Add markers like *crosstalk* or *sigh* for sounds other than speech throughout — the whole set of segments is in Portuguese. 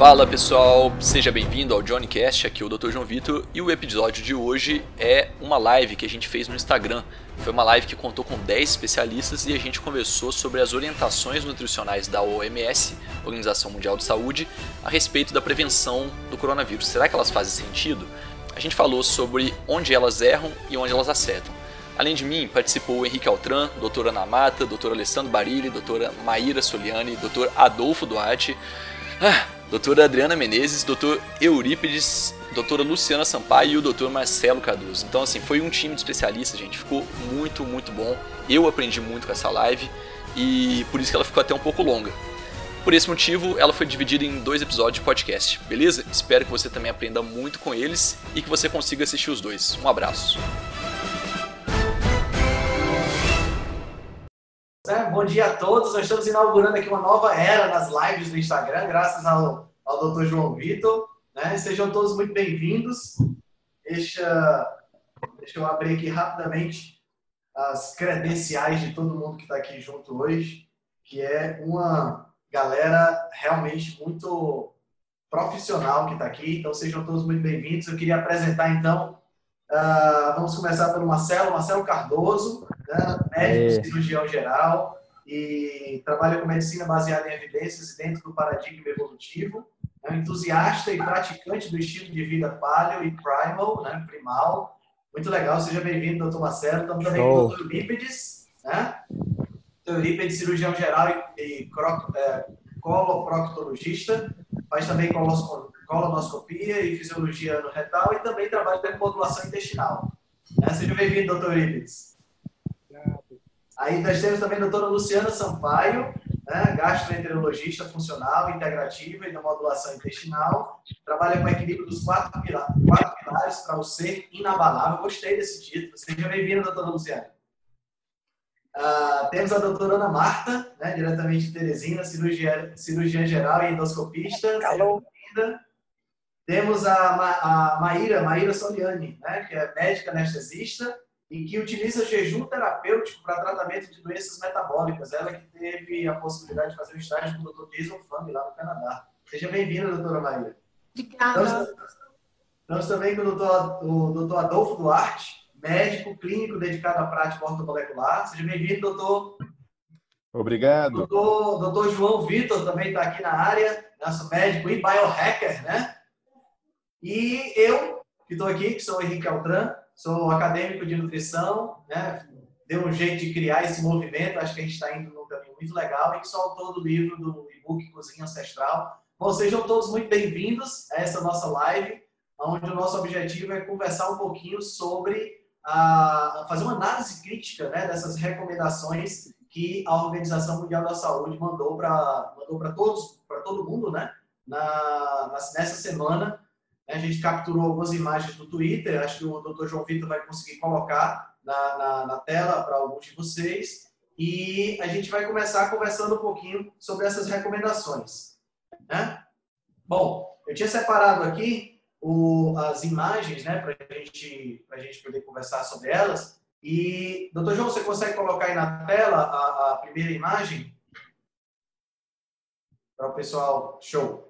Fala pessoal, seja bem-vindo ao Johnny Cast, aqui é o Dr. João Vitor e o episódio de hoje é uma live que a gente fez no Instagram. Foi uma live que contou com 10 especialistas e a gente conversou sobre as orientações nutricionais da OMS, Organização Mundial de Saúde, a respeito da prevenção do coronavírus. Será que elas fazem sentido? A gente falou sobre onde elas erram e onde elas acertam. Além de mim, participou o Henrique Altran, doutora Ana Mata, doutor Alessandro Barilli, doutora Maíra Soliani, doutor Adolfo Duarte, ah, doutora Adriana Menezes, doutor Eurípides, doutora Luciana Sampaio e o doutor Marcelo Cardoso. Então, assim, foi um time de especialistas, gente. Ficou muito, muito bom. Eu aprendi muito com essa live e por isso que ela ficou até um pouco longa. Por esse motivo, ela foi dividida em dois episódios de podcast, beleza? Espero que você também aprenda muito com eles e que você consiga assistir os dois. Um abraço. Né? Bom dia a todos. Nós estamos inaugurando aqui uma nova era nas lives do Instagram, graças ao, ao Dr. João Vitor. Né? Sejam todos muito bem-vindos. Deixa, deixa eu abrir aqui rapidamente as credenciais de todo mundo que está aqui junto hoje, que é uma galera realmente muito profissional que está aqui. Então, sejam todos muito bem-vindos. Eu queria apresentar, então, uh, vamos começar pelo Marcelo, Marcelo Cardoso né? médico, é. cirurgião geral, e trabalha com medicina baseada em evidências e dentro do paradigma evolutivo. É um entusiasta e praticante do estilo de vida paleo e primal, né? primal. Muito legal, seja bem-vindo, doutor Marcelo. Estamos também com o doutor Eurípides, né? Doutor Eurípides, cirurgião geral e, e croc, é, coloproctologista. Faz também colonoscopia e fisiologia no retal e também trabalha com modulação intestinal. Né? Seja bem-vindo, doutor Eurípides. Aí nós temos também a doutora Luciana Sampaio, né, gastroenterologista funcional, integrativa e da modulação intestinal. Trabalha com o equilíbrio dos quatro, pilares, quatro pilares para o ser inabalável. Gostei desse título. Seja bem-vinda, doutora Luciana. Uh, temos a doutora Ana Marta, né, diretamente de Teresina, cirurgia, cirurgiã geral e endoscopista. Alô. Temos a, Ma, a Maíra, Maíra Soliani, né, que é médica anestesista e que utiliza jejum terapêutico para tratamento de doenças metabólicas. Ela que teve a possibilidade de fazer um estágio com o Dr. Jason Fang lá no Canadá. Seja bem-vinda, doutora Maria. Obrigada. Estamos, estamos também com o doutor, o doutor Adolfo Duarte, médico clínico dedicado à prática ortomolecular. Seja bem-vindo, doutor. Obrigado. Doutor, doutor João Vitor também está aqui na área, nosso médico e biohacker, né? E eu, que estou aqui, que sou o Henrique Altran, sou acadêmico de nutrição, né? deu um jeito de criar esse movimento, acho que a gente está indo num caminho muito legal, e sou autor do livro do e-book Cozinha Ancestral. Bom, sejam todos muito bem-vindos a essa nossa live, onde o nosso objetivo é conversar um pouquinho sobre a, fazer uma análise crítica né, dessas recomendações que a Organização Mundial da Saúde mandou para mandou todos, para todo mundo, né, na, nessa semana a gente capturou algumas imagens do Twitter, acho que o Dr. João Vitor vai conseguir colocar na, na, na tela para alguns de vocês. E a gente vai começar conversando um pouquinho sobre essas recomendações. Né? Bom, eu tinha separado aqui o, as imagens né, para gente, a gente poder conversar sobre elas. E, doutor João, você consegue colocar aí na tela a, a primeira imagem? Para o pessoal, show.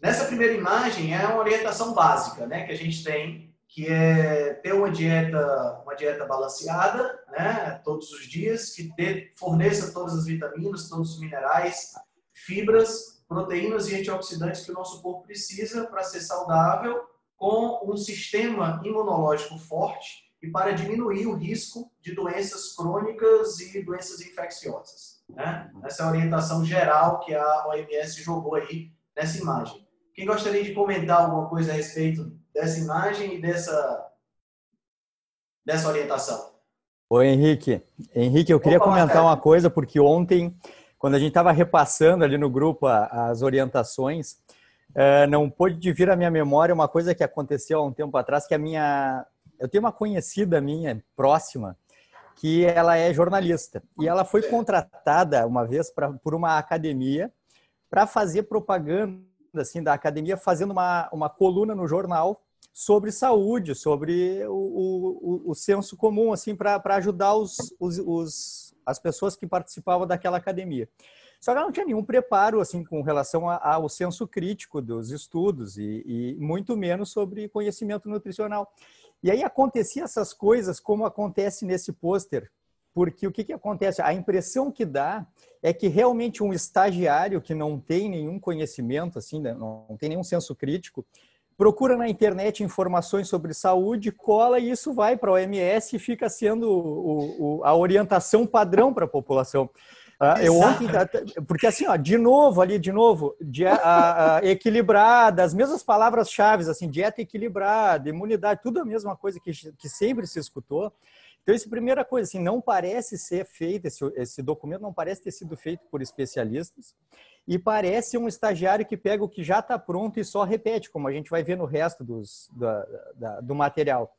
Nessa primeira imagem é uma orientação básica, né, que a gente tem, que é ter uma dieta, uma dieta balanceada, né, todos os dias, que forneça todas as vitaminas, todos os minerais, fibras, proteínas e antioxidantes que o nosso corpo precisa para ser saudável, com um sistema imunológico forte e para diminuir o risco de doenças crônicas e doenças infecciosas. Né? Essa é a orientação geral que a OMS jogou aí nessa imagem. Quem gostaria de comentar alguma coisa a respeito dessa imagem e dessa, dessa orientação? Oi, Henrique. Henrique, eu queria Opa, comentar uma coisa, porque ontem, quando a gente estava repassando ali no grupo as orientações, eh, não pôde vir à minha memória uma coisa que aconteceu há um tempo atrás, que a minha... Eu tenho uma conhecida minha, próxima, que ela é jornalista. E ela foi contratada uma vez pra, por uma academia para fazer propaganda assim da academia fazendo uma, uma coluna no jornal sobre saúde, sobre o, o, o senso comum, assim, para ajudar os, os, os, as pessoas que participavam daquela academia. Só que ela não tinha nenhum preparo assim com relação ao senso crítico dos estudos e, e muito menos sobre conhecimento nutricional. E aí acontecia essas coisas como acontece nesse pôster, porque o que, que acontece? A impressão que dá é que realmente um estagiário que não tem nenhum conhecimento, assim, né, não tem nenhum senso crítico, procura na internet informações sobre saúde, cola e isso vai para a OMS e fica sendo o, o, a orientação padrão para a população. Uh, eu ontem, porque assim, ó, de novo ali, de novo, a, a, equilibrada, as mesmas palavras-chave, assim, dieta equilibrada, imunidade, tudo a mesma coisa que, que sempre se escutou. Então, essa é primeira coisa, assim, não parece ser feito, esse, esse documento não parece ter sido feito por especialistas e parece um estagiário que pega o que já está pronto e só repete, como a gente vai ver no resto dos, da, da, do material.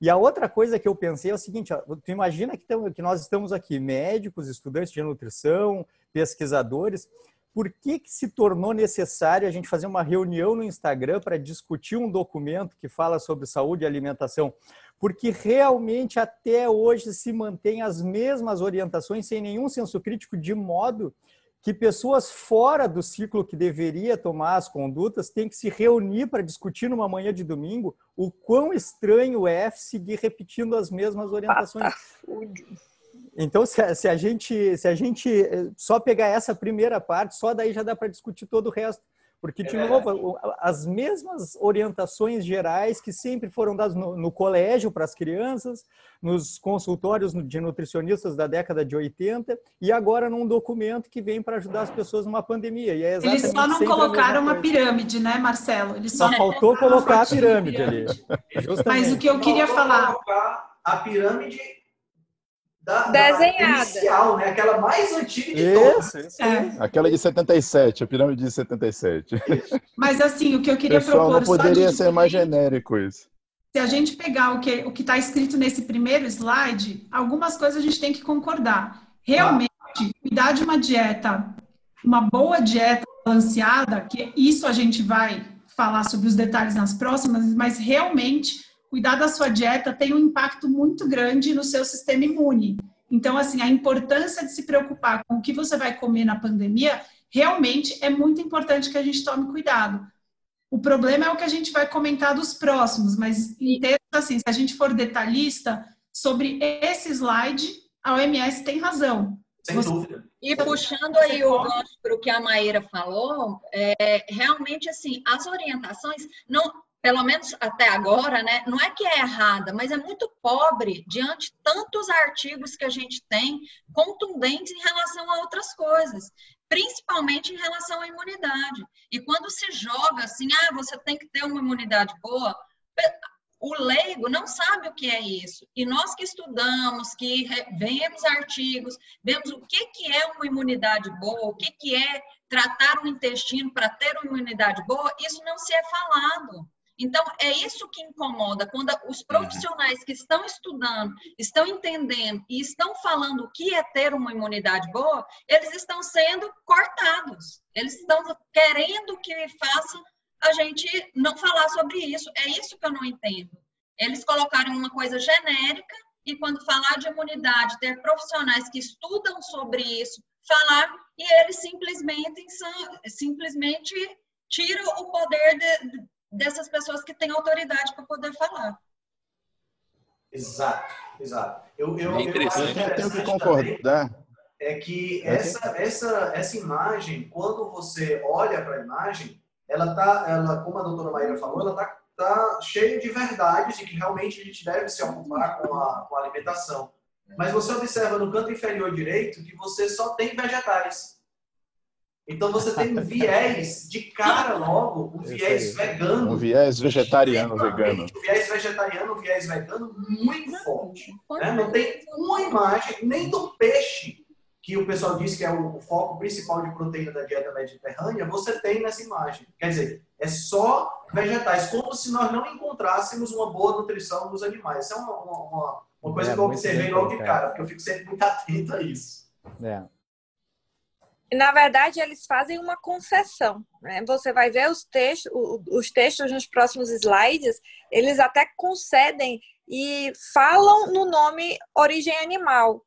E a outra coisa que eu pensei é o seguinte: ó, tu imagina que, que nós estamos aqui, médicos, estudantes de nutrição, pesquisadores. Por que, que se tornou necessário a gente fazer uma reunião no Instagram para discutir um documento que fala sobre saúde e alimentação? Porque realmente até hoje se mantém as mesmas orientações sem nenhum senso crítico, de modo que pessoas fora do ciclo que deveria tomar as condutas têm que se reunir para discutir numa manhã de domingo o quão estranho é seguir repetindo as mesmas orientações. Então, se a, se a, gente, se a gente eh, só pegar essa primeira parte, só daí já dá para discutir todo o resto. Porque, de é novo, as mesmas orientações gerais que sempre foram dadas no, no colégio para as crianças, nos consultórios de nutricionistas da década de 80 e agora num documento que vem para ajudar as pessoas numa pandemia. E é Eles só não colocaram uma pirâmide, né, Marcelo? Eles só, só faltou colocar a pirâmide ali. Mas o que eu queria falar... A pirâmide da, desenhada. Da inicial, né? Aquela mais antiga de todas. Isso, é. Aquela de 77, a pirâmide de 77. *laughs* Mas assim, o que eu queria Pessoal, propor... não poderia ser mais genérico isso. Se a gente pegar o que o está escrito nesse primeiro slide, algumas coisas a gente tem que concordar. Realmente, ah. cuidar de uma dieta, uma boa dieta balanceada, que isso a gente vai falar sobre os detalhes nas próximas, mas realmente cuidar da sua dieta tem um impacto muito grande no seu sistema imune. Então, assim, a importância de se preocupar com o que você vai comer na pandemia realmente é muito importante que a gente tome cuidado. O problema é o que a gente vai comentar dos próximos, mas em termos assim, se a gente for detalhista sobre esse slide, a OMS tem razão. Sem você... dúvida. E puxando aí o gancho para o que a Maíra falou, é, realmente assim, as orientações não pelo menos até agora, né, não é que é errada, mas é muito pobre diante de tantos artigos que a gente tem contundentes em relação a outras coisas, principalmente em relação à imunidade. E quando se joga assim, ah, você tem que ter uma imunidade boa, o leigo não sabe o que é isso. E nós que estudamos, que vemos artigos, vemos o que, que é uma imunidade boa, o que, que é tratar o intestino para ter uma imunidade boa, isso não se é falado. Então, é isso que incomoda, quando os profissionais que estão estudando, estão entendendo e estão falando o que é ter uma imunidade boa, eles estão sendo cortados. Eles estão querendo que façam a gente não falar sobre isso. É isso que eu não entendo. Eles colocaram uma coisa genérica e quando falar de imunidade, ter profissionais que estudam sobre isso, falar e eles simplesmente, simplesmente tiram o poder de, dessas pessoas que têm autoridade para poder falar. Exato, exato. Eu, eu, é interessante. eu, tenho que concordar. É que essa, essa, essa imagem, quando você olha para a imagem, ela tá, ela, como a doutora Maíra falou, ela tá, tá cheia de verdades e que realmente a gente deve se ocupar com a, com a alimentação. Mas você observa no canto inferior direito que você só tem vegetais. Então você tem um viés de cara logo, um viés vegano. Um viés vegetariano vegano. Um viés vegetariano, um viés vegano muito forte. Né? Não tem uma imagem, nem do peixe, que o pessoal diz que é o foco principal de proteína da dieta mediterrânea, você tem nessa imagem. Quer dizer, é só vegetais, como se nós não encontrássemos uma boa nutrição nos animais. Isso é uma, uma, uma coisa é, que eu observei logo de cara, porque eu fico sempre muito atento a isso. É na verdade, eles fazem uma concessão. Né? Você vai ver os textos, os textos nos próximos slides, eles até concedem e falam no nome origem animal.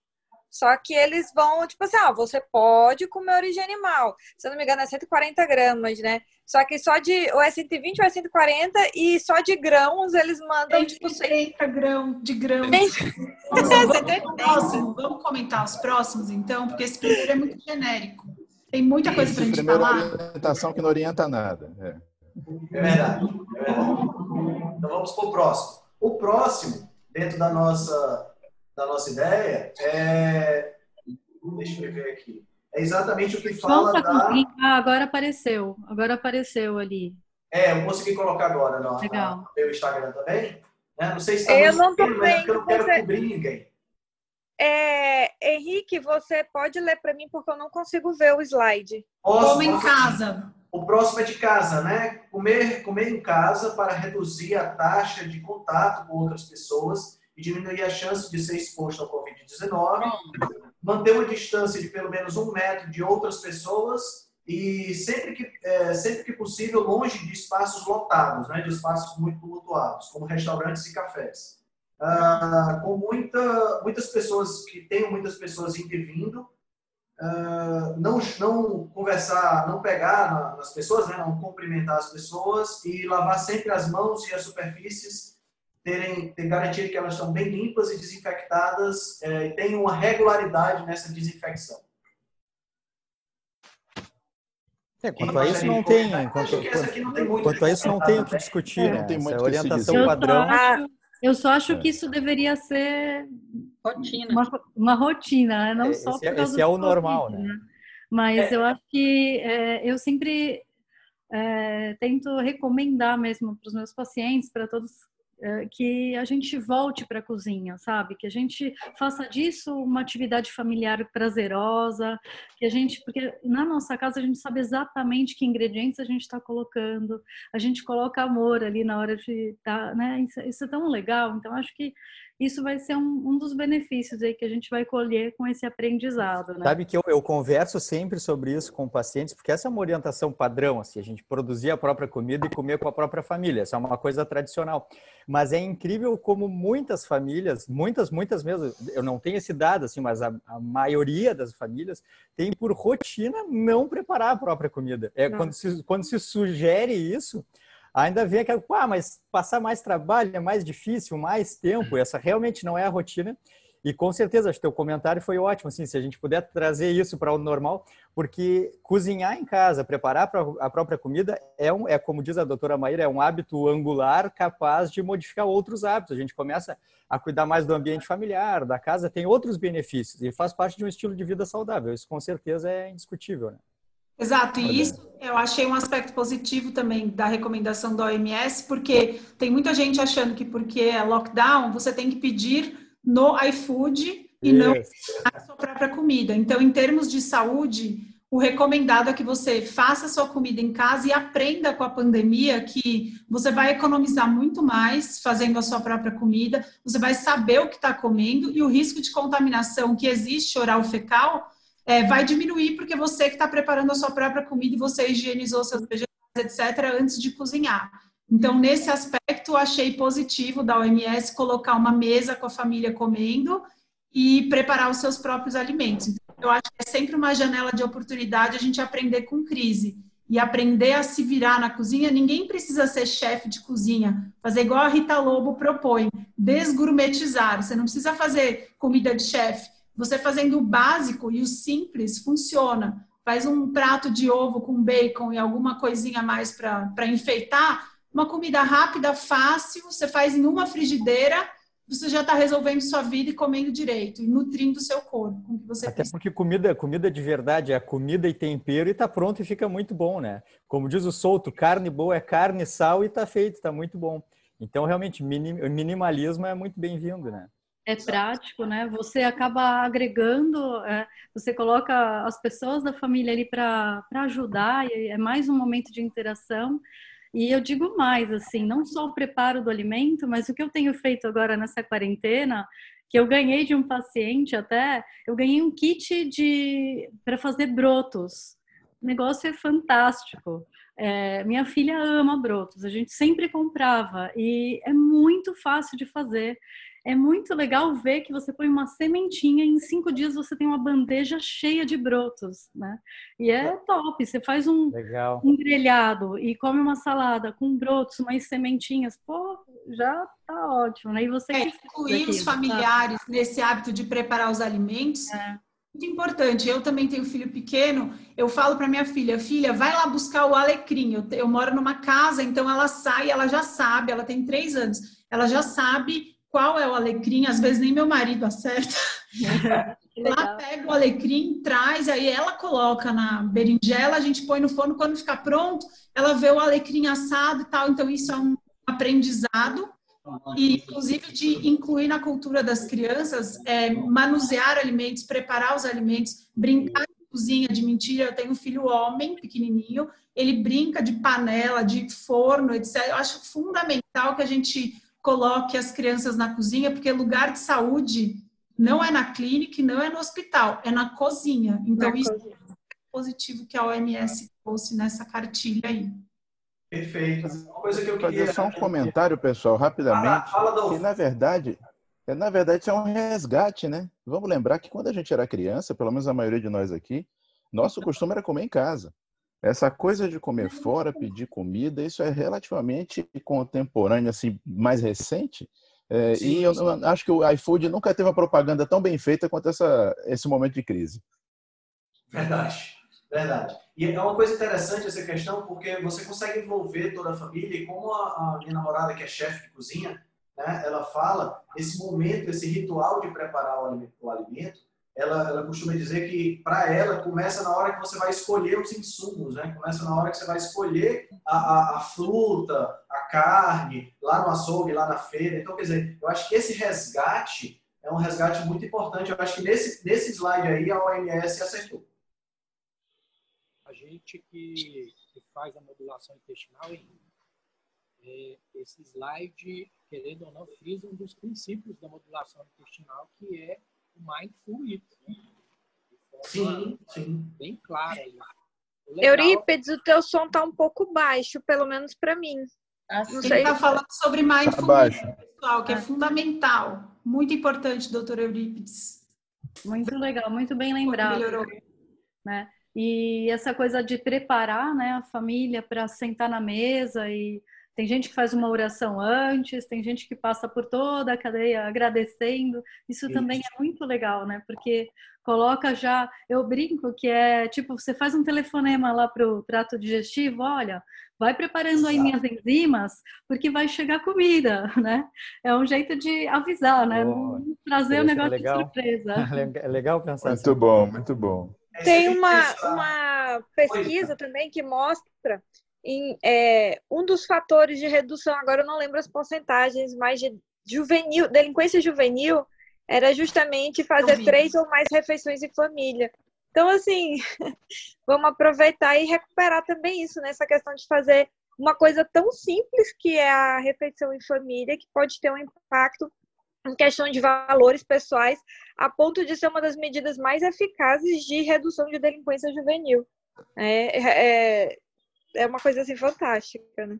Só que eles vão, tipo assim, ah, você pode comer origem animal. Se eu não me engano, é 140 gramas, né? Só que só de. Ou é 120 ou é 140, e só de grãos eles mandam, tipo. 180 grão, de grãos. Vamos, *laughs* vamos, próximo, vamos comentar os próximos, então, porque esse primeiro é muito genérico. Tem muita coisa para a gente primeiro falar. é uma orientação que não orienta nada. É. É verdade, é verdade. Então vamos para o próximo. O próximo, dentro da nossa, da nossa ideia, é. Deixa eu ver aqui. É exatamente o que fala pra da. Ah, agora apareceu. Agora apareceu ali. É, eu consegui colocar agora no, Legal. no meu Instagram também. Né? Não sei se está Eu não tô pequeno, mas é porque eu não quero vendo, você- cobrir ninguém. É, Henrique, você pode ler para mim porque eu não consigo ver o slide. Posso, Como em casa. O próximo é de casa, né? Comer, comer em casa para reduzir a taxa de contato com outras pessoas e diminuir a chance de ser exposto ao Covid-19. Manter uma distância de pelo menos um metro de outras pessoas e sempre que, é, sempre que possível longe de espaços lotados, né? De espaços muito tumultuados, como restaurantes e cafés. Ah, com muita, muitas pessoas que tenham muitas pessoas indo e vindo, ah, não, não conversar, não pegar na- nas pessoas, né? não cumprimentar as pessoas e lavar sempre as mãos e as superfícies, terem, ter garantido que elas estão bem limpas e desinfectadas eh, e tenham uma regularidade nessa desinfecção. É, quanto a isso não tem, quanto, muito quanto a isso não tem o que né? discutir, É, né? não tem muito se orientação só padrão. acho, eu só acho É. que isso deveria ser Rotina. uma, uma rotina, né? não É, só esse por é- causa esse é o normal, Covid, né? Mas É. eu acho que é, eu sempre é, tento recomendar mesmo para os meus pacientes, para todos, é, que a gente volte para a cozinha, sabe? Que a gente faça disso uma atividade familiar prazerosa, que a gente, porque na nossa casa a gente sabe exatamente que ingredientes a gente está colocando, a gente coloca amor ali na hora de tá, né? Isso, isso é tão legal. Então acho que isso vai ser um, um dos benefícios aí que a gente vai colher com esse aprendizado, né? Sabe que eu, eu converso sempre sobre isso com pacientes, porque essa é uma orientação padrão, assim, a gente produzir a própria comida e comer com a própria família, essa é uma coisa tradicional. Mas é incrível como muitas famílias, muitas, muitas mesmo, eu não tenho esse dado, assim, mas a, a maioria das famílias tem por rotina não preparar a própria comida. É, Não. quando, se, quando se sugere isso, ainda vem aquela, ah, mas passar mais trabalho é mais difícil, mais tempo, essa realmente não é a rotina. E com certeza, acho que teu comentário foi ótimo, assim, se a gente puder trazer isso para o normal, porque cozinhar em casa, preparar a própria comida é, um, é, como diz a doutora Maíra, é um hábito angular capaz de modificar outros hábitos. A gente começa a cuidar mais do ambiente familiar, da casa, tem outros benefícios e faz parte de um estilo de vida saudável. Isso com certeza é indiscutível, né? Exato, e Olha. isso eu achei um aspecto positivo também da recomendação da OMS, porque tem muita gente achando que porque é lockdown, você tem que pedir no iFood e não Isso. a sua própria comida. Então, em termos de saúde, o recomendado é que você faça a sua comida em casa e aprenda com a pandemia que você vai economizar muito mais fazendo a sua própria comida, você vai saber o que está comendo e o risco de contaminação que existe oral fecal é, vai diminuir porque você que está preparando a sua própria comida e você higienizou seus vegetais, etc., antes de cozinhar. Então, nesse aspecto, achei positivo da OMS colocar uma mesa com a família comendo e preparar os seus próprios alimentos. Então, eu acho que é sempre uma janela de oportunidade a gente aprender com crise e aprender a se virar na cozinha. Ninguém precisa ser chefe de cozinha, fazer igual a Rita Lobo propõe, desgourmetizar. Você não precisa fazer comida de chefe. Você fazendo o básico e o simples funciona. Faz um prato de ovo com bacon e alguma coisinha a mais para enfeitar. Uma comida rápida, fácil, você faz em uma frigideira, você já está resolvendo sua vida e comendo direito, e nutrindo o seu corpo com o que você Até precisa. porque comida, comida de verdade é comida e tempero e tá pronto e fica muito bom, né? Como diz o Souto, carne boa é carne, sal e tá feito, tá muito bom. Então, realmente, minim- minimalismo é muito bem-vindo, né? É prático, né? Você acaba agregando, é, você coloca as pessoas da família ali para ajudar, é mais um momento de interação. E eu digo mais, assim, não só o preparo do alimento, mas o que eu tenho feito agora nessa quarentena, que eu ganhei de um paciente até, eu ganhei um kit de para fazer brotos. O negócio é fantástico. É, minha filha ama brotos, a gente sempre comprava e é muito fácil de fazer. É muito legal ver que você põe uma sementinha e em cinco dias você tem uma bandeja cheia de brotos, né? E é top. Você faz um, Legal. um grelhado e come uma salada com brotos, umas sementinhas, pô, já tá ótimo, né? E você É, incluir os sabe? familiares nesse hábito de preparar os alimentos. É. Muito importante. Eu também tenho filho pequeno. Eu falo para minha filha, filha, vai lá buscar o alecrim. Eu, eu moro numa casa, então ela sai, ela já sabe. Ela tem três anos. Ela já sabe qual é o alecrim. Às vezes nem meu marido acerta. *laughs* Lá pega o alecrim, traz, aí ela coloca na berinjela, a gente põe no forno. Quando ficar pronto, ela vê o alecrim assado e tal. Então isso é um aprendizado e inclusive de incluir na cultura das crianças é, manusear alimentos, preparar os alimentos, brincar de cozinha, de mentira. Eu tenho um filho homem, pequenininho, ele brinca de panela, de forno, etc. Eu acho fundamental que a gente coloque as crianças na cozinha, porque lugar de saúde não é na clínica, e não é no hospital, é na cozinha. Então Na isso cozinha. é positivo que a OMS trouxe nessa cartilha aí. Perfeito. Uma coisa que eu queria. Fazer só um comentário, pessoal, rapidamente. Fala, fala, Que Adolfo. na verdade, é, na verdade, isso é um resgate, né? Vamos lembrar que quando a gente era criança, pelo menos a maioria de nós aqui, nosso costume era comer em casa. Essa coisa de comer fora, pedir comida, isso é relativamente contemporâneo, assim, mais recente. É, Sim, e eu sim. acho que o iFood nunca teve uma propaganda tão bem feita quanto essa, esse momento de crise. Verdade, verdade. E é uma coisa interessante essa questão, porque você consegue envolver toda a família, e como a, a minha namorada, que é chefe de cozinha, né, ela fala, esse momento, esse ritual de preparar o alimento, o alimento ela, ela costuma dizer que, para ela, começa na hora que você vai escolher os insumos, né? começa na hora que você vai escolher a, a, a fruta, a carne, lá no açougue, lá na feira. Então, quer dizer, eu acho que esse resgate é um resgate muito importante. Eu acho que nesse, nesse slide aí a OMS acertou. a gente que, que faz a modulação intestinal, Henrique, é, esse slide, querendo ou não, frisa um dos princípios da modulação intestinal, que é mindful eating. Né? Sim, sim. bem clara. ali. O legal- Eurípides, o teu som tá um pouco baixo, pelo menos para mim. Assim, Não Ele está falando sobre mindfulness, Abaixo. pessoal, que é fundamental. Muito importante, doutor Eurípides. Muito legal, muito bem lembrado. Melhorou. né? E essa coisa de preparar, né, a família para sentar na mesa e tem gente que faz uma oração antes, tem gente que passa por toda a cadeia agradecendo. Isso Isso. também é muito legal, né? Porque coloca já, eu brinco que é tipo, você faz um telefonema lá pro trato digestivo, olha, vai preparando aí minhas enzimas, porque vai chegar comida, *laughs* né? É um jeito de avisar, né? Trazer o Isso é negócio legal. de surpresa. *laughs* É legal pensar Muito assim. bom, muito bom. É, Tem uma, uma pesquisa também que mostra em, é, um dos fatores de redução, agora eu não lembro as porcentagens, mas de juvenil, delinquência juvenil era justamente fazer três ou mais refeições em família. Então, assim, *laughs* vamos aproveitar e recuperar também isso, nessa questão de fazer uma coisa tão simples que é a refeição em família, que pode ter um impacto em questão de valores pessoais, a ponto de ser uma das medidas mais eficazes de redução de delinquência juvenil. É, é, é uma coisa assim fantástica, né?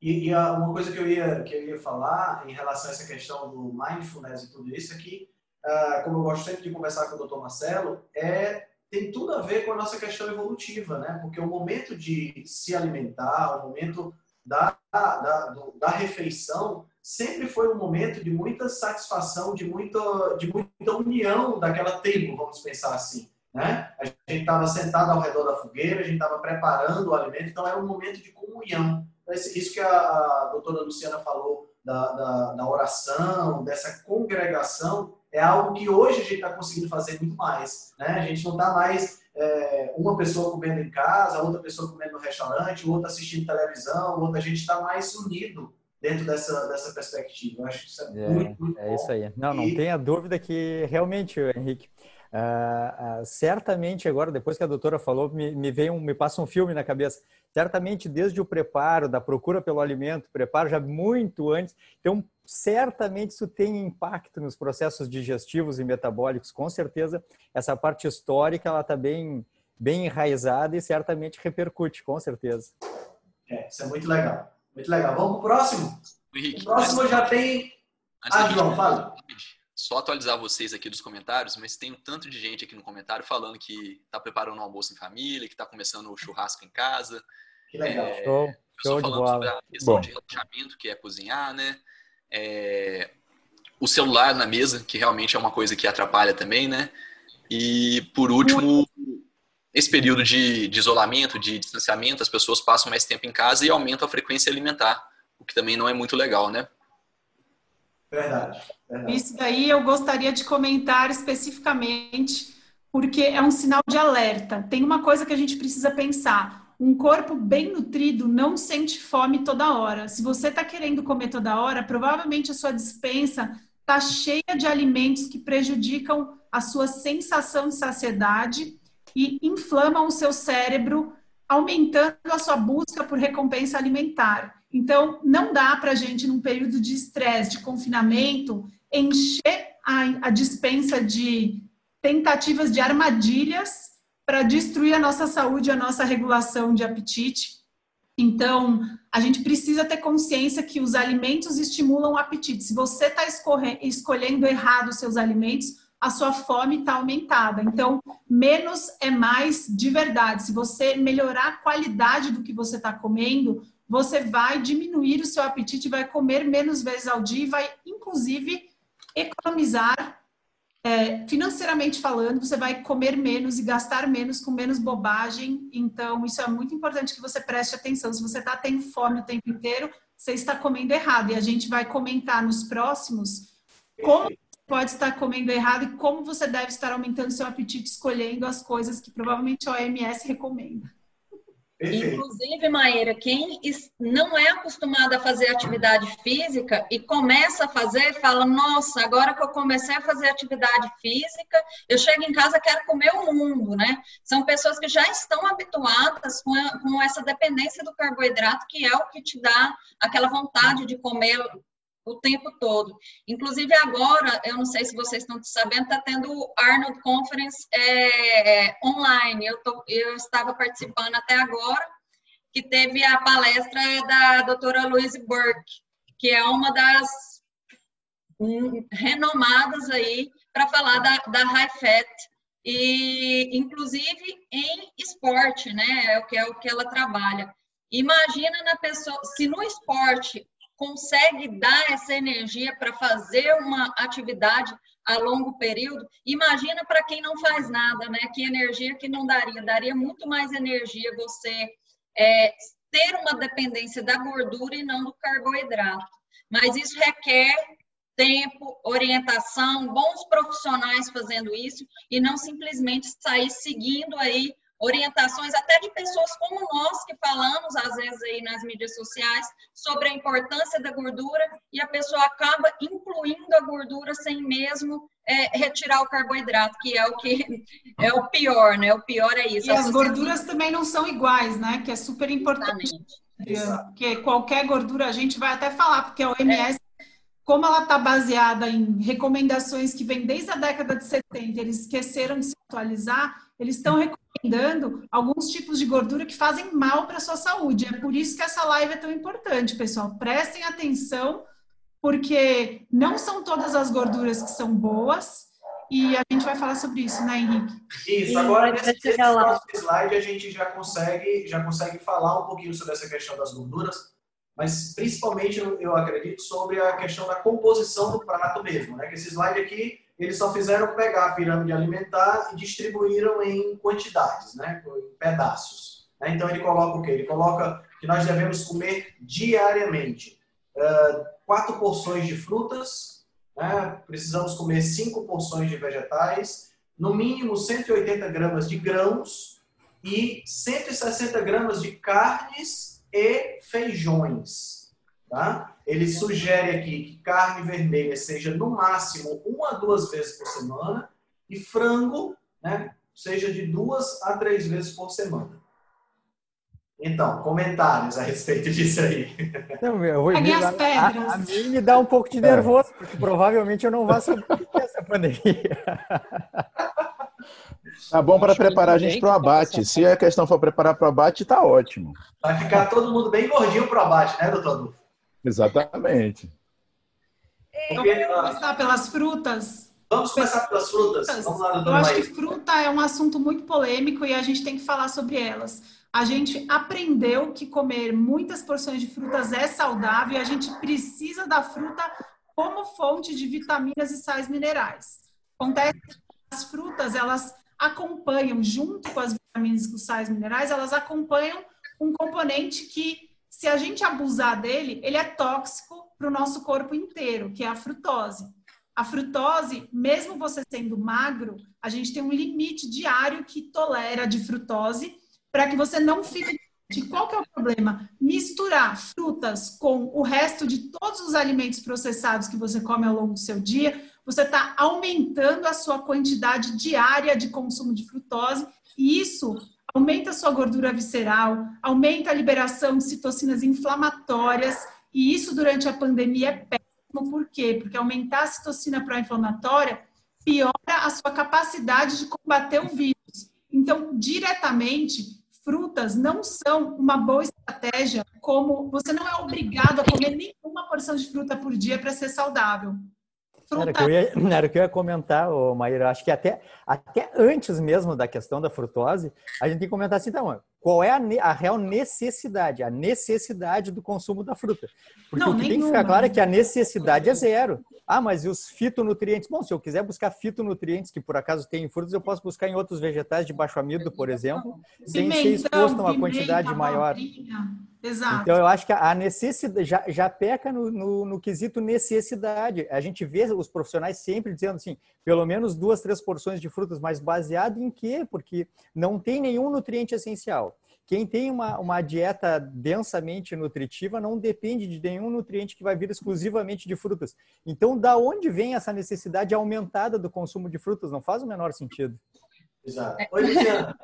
E, e a- uma coisa que eu, ia, que eu ia falar em relação a essa questão do mindfulness e tudo isso é que, ah, como eu gosto sempre de conversar com o Dr. Marcelo, é, tem tudo a ver com a nossa questão evolutiva, né? Porque o momento de se alimentar, o momento da, da, do- da refeição, sempre foi um momento de muita satisfação, de muita, de muita união daquela tribo, vamos pensar assim. Né? A gente estava sentado ao redor da fogueira, a gente estava preparando o alimento, então era um momento de comunhão. Esse- Isso que a, a doutora Luciana falou da, da, da oração, dessa congregação, é algo que hoje a gente está conseguindo fazer muito mais. Né? A gente não está mais é, uma pessoa comendo em casa, outra pessoa comendo no restaurante, outra assistindo televisão, outra a gente está mais unido dentro dessa, dessa perspectiva. Eu acho que isso é, É, muito, muito É bom. isso aí. Não, não E- tenha dúvida que realmente, Henrique, ah, ah, certamente agora, depois que a doutora falou, me, me veio um, me passa um filme na cabeça. Certamente desde o preparo, da procura pelo alimento, preparo já muito antes. Então, certamente isso tem impacto nos processos digestivos e metabólicos. Com certeza, essa parte histórica ela está bem, bem enraizada e certamente repercute, com certeza. É, isso é muito legal. Muito legal. Vamos pro próximo? O Henrique, próximo já tem Antes Ah, João, fala. Só atualizar vocês aqui dos comentários, mas tem um tanto de gente aqui no comentário falando que tá preparando um almoço em família, que tá começando o churrasco em casa. Que legal. É, Show, show de falando sobre bola. a questão Bom. de relaxamento, que é cozinhar, né? É, o celular na mesa, que realmente é uma coisa que atrapalha também, né? E por último, esse período de, de isolamento, de distanciamento, as pessoas passam mais tempo em casa e aumentam a frequência alimentar, o que também não é muito legal, né? Verdade. Verdade. Isso daí eu gostaria de comentar especificamente, porque é um sinal de alerta. Tem uma coisa que a gente precisa pensar. Um corpo bem nutrido não sente fome toda hora. Se você está querendo comer toda hora, provavelmente a sua dispensa está cheia de alimentos que prejudicam a sua sensação de saciedade e inflamam o seu cérebro, aumentando a sua busca por recompensa alimentar. Então, não dá para a gente, num período de estresse, de confinamento, encher a, a dispensa de tentativas de armadilhas para destruir a nossa saúde, a nossa regulação de apetite. Então, a gente precisa ter consciência que os alimentos estimulam o apetite. Se você está escolhendo errado os seus alimentos, a sua fome está aumentada. Então, menos é mais de verdade. Se você melhorar a qualidade do que você está comendo, você vai diminuir o seu apetite, vai comer menos vezes ao dia e vai, inclusive, economizar é, financeiramente falando, você vai comer menos e gastar menos com menos bobagem. Então, isso é muito importante que você preste atenção. Se você está tendo fome o tempo inteiro, você está comendo errado. E a gente vai comentar nos próximos como pode estar comendo errado e como você deve estar aumentando seu apetite escolhendo as coisas que provavelmente a OMS recomenda. Inclusive, Maíra, quem não é acostumado a fazer atividade física e começa a fazer, fala: Nossa, agora que eu comecei a fazer atividade física, eu chego em casa quero comer o mundo, né? São pessoas que já estão habituadas com, a- com essa dependência do carboidrato, que é o que te dá aquela vontade de comer o tempo todo. Inclusive agora, eu não sei se vocês estão sabendo, está tendo o Arnold Conference é, online. Eu, tô- eu estava participando até agora, que teve a palestra da doutora Louise Burke, que é uma das hum, renomadas aí para falar da, da high fat e inclusive em esporte, né? É o que é o que ela trabalha. Imagina na pessoa, se no esporte consegue dar essa energia para fazer uma atividade a longo período, imagina para quem não faz nada, né? Que energia que não daria, daria muito mais energia você é, ter uma dependência da gordura e não do carboidrato. Mas isso requer tempo, orientação, bons profissionais fazendo isso e não simplesmente sair seguindo aí orientações até de pessoas como nós que falamos às vezes aí nas mídias sociais sobre a importância da gordura e a pessoa acaba incluindo a gordura sem mesmo é, retirar o carboidrato, que é o que *laughs* é o pior, né? O pior é isso. E as gorduras também não são iguais, né? Que é super importante. Exatamente. Porque qualquer gordura, a gente vai até falar, porque a OMS, como ela está baseada em recomendações que vêm desde a década de 70, eles esqueceram de se atualizar, eles estão recomendando alguns tipos de gordura que fazem mal para a sua saúde. É por isso que essa live é tão importante, pessoal. Prestem atenção, porque não são todas as gorduras que são boas, e a gente vai falar sobre isso, né, Henrique? Isso, agora nesse, nesse slide a gente já consegue, já consegue falar um pouquinho sobre essa questão das gorduras, mas principalmente eu eu acredito sobre a questão da composição do prato mesmo, né? Que esse slide aqui eles só fizeram pegar a pirâmide alimentar e distribuíram em quantidades, né? Em pedaços. né? Então ele coloca o quê? Ele coloca que nós devemos comer diariamente ah, quatro porções de frutas, né? precisamos comer cinco porções de vegetais, no mínimo 180 gramas de grãos e 160 gramas de carnes e feijões. Tá? Ele sugere aqui que carne vermelha seja no máximo uma a duas vezes por semana e frango né, seja de duas a três vezes por semana. Então, comentários a respeito disso aí. Não, eu vou Peguem as a- pedras. A, a mim me dá um pouco de nervoso, porque provavelmente eu não vou sobreviver essa pandemia. Tá bom para preparar a gente para o abate. Se a questão for preparar para o abate, tá ótimo. Vai ficar todo mundo bem gordinho para baixo, né, doutor Adolfo? Exatamente. Vamos começar pelas frutas? vamos começar pelas frutas. Vamos lá, Eu acho que fruta é um assunto muito polêmico e a gente tem que falar sobre elas. A gente aprendeu que comer muitas porções de frutas é saudável e a gente precisa da fruta como fonte de vitaminas e sais minerais. Acontece que as frutas, elas acompanham, junto com as vitaminas e com os sais minerais, elas acompanham um componente que, se a gente abusar dele, ele é tóxico para o nosso corpo inteiro, que é a frutose. A frutose, mesmo você sendo magro, a gente tem um limite diário que tolera de frutose para que você não fique. De qual que é o problema? Misturar frutas com o resto de todos os alimentos processados que você come ao longo do seu dia, você está aumentando a sua quantidade diária de consumo de frutose, e isso aumenta a sua gordura visceral, aumenta a liberação de citocinas inflamatórias, e isso durante a pandemia é péssimo. Por quê? Porque aumentar a citocina pró-inflamatória piora a sua capacidade de combater o vírus. Então, diretamente, frutas não são uma boa estratégia, como você não é obrigado a comer nenhuma porção de fruta por dia para ser saudável. Era o que eu ia, *laughs* era o que eu ia comentar, ô, Maíra. Acho que até, até antes mesmo da questão da frutose, a gente tem que comentar assim, então, qual é a, a real necessidade, a necessidade do consumo da fruta. Porque Não, o que tem que ficar claro é que a necessidade é zero. Ah, mas e os fitonutrientes? Bom, se eu quiser buscar fitonutrientes, que por acaso tem em frutas, eu posso buscar em outros vegetais de baixo amido, por exemplo, sem ser exposto a uma pimenta, quantidade maior. Exato. Então, eu acho que a necessidade já, já peca no, no, no quesito necessidade. A gente vê os profissionais sempre dizendo assim, pelo menos duas, três porções de frutas, mas baseado em quê? Porque não tem nenhum nutriente essencial. Quem tem uma, uma dieta densamente nutritiva não depende de nenhum nutriente que vai vir exclusivamente de frutas. Então, da onde vem essa necessidade aumentada do consumo de frutas? Não faz o menor sentido. Exato. Oi, Luciana.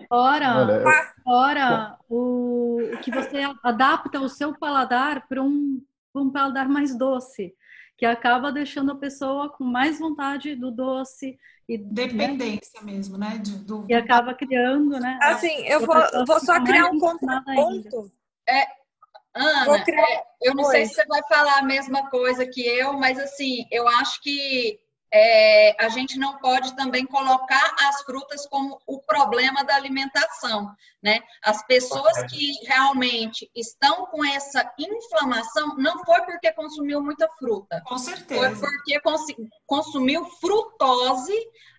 Eu- fora o, o que você adapta o seu paladar para um, pra um paladar mais doce, que acaba deixando a pessoa com mais vontade do doce e, né, Dependência mesmo, né? de- do, e acaba criando, né? Assim, eu vou, vou só criar um contraponto. Ana, Vou criar- é, eu não Oi. sei se você vai falar a mesma coisa que eu, mas assim, eu acho que é, a gente não pode também colocar as frutas como o problema da alimentação, né? As pessoas que realmente estão com essa inflamação não foi porque consumiu muita fruta, Com foi certeza. porque consi- consumiu frutose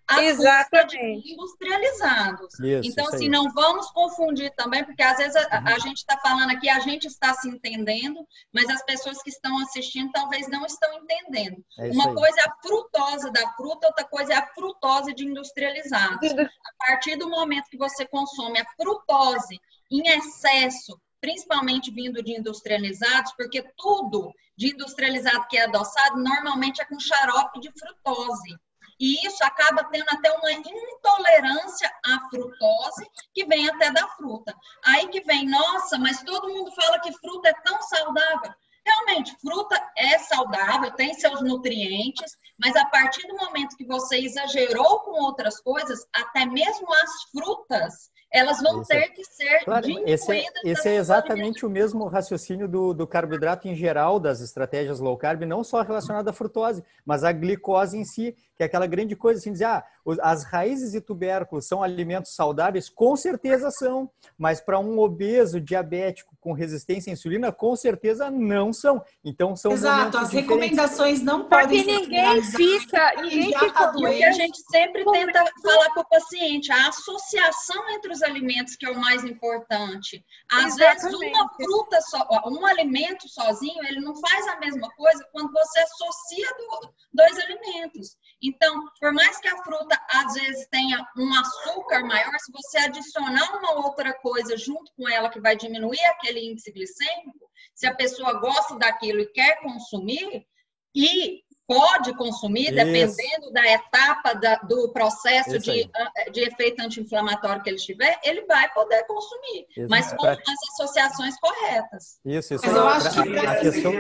a de Exatamente. industrializados. Isso, Então, isso assim, não vamos confundir também, porque às vezes a, a gente está falando aqui, a gente está se entendendo, mas as pessoas que estão assistindo talvez não estão entendendo. É Uma aí. coisa é a frutose da fruta, outra coisa é a frutose de industrializados. A partir do momento que você consome a frutose em excesso, principalmente vindo de industrializados, porque tudo de industrializado que é adoçado normalmente é com xarope de frutose. E isso acaba tendo até uma intolerância à frutose que vem até da fruta. Aí que vem, nossa, mas todo mundo fala que fruta é tão saudável. Realmente, fruta é saudável, tem seus nutrientes, mas a partir do momento que você exagerou com outras coisas, até mesmo as frutas, elas vão Isso é- ter que ser Claro, esse é, esse é sua exatamente o mesmo raciocínio do, do carboidrato em geral, das estratégias low carb, não só relacionado à frutose, mas à glicose em si, que é aquela grande coisa assim, dizer, ah, as raízes e tubérculos são alimentos saudáveis? Com certeza são, mas para um obeso diabético com resistência à insulina, com certeza não são. Então são Exato, as diferentes. recomendações não podem que ser ninguém fica, ninguém já fica tá E o que a gente sempre tenta falar para o paciente, a associação entre os alimentos que é o mais importante. Às vezes, uma Exatamente. fruta só, um alimento sozinho, ele não faz a mesma coisa quando você associa do- dois alimentos. Então, por mais que a fruta às vezes tenha um açúcar maior, se você adicionar uma outra coisa junto com ela que vai diminuir aquele índice glicêmico, se a pessoa gosta daquilo e quer consumir, e pode consumir, Isso. dependendo da etapa da- do processo de, ah, de efeito anti-inflamatório que ele tiver, ele vai poder consumir, Isso. mas com Pra- as associações corretas. Isso, isso. Mas eu acho que a- pra a Você questão...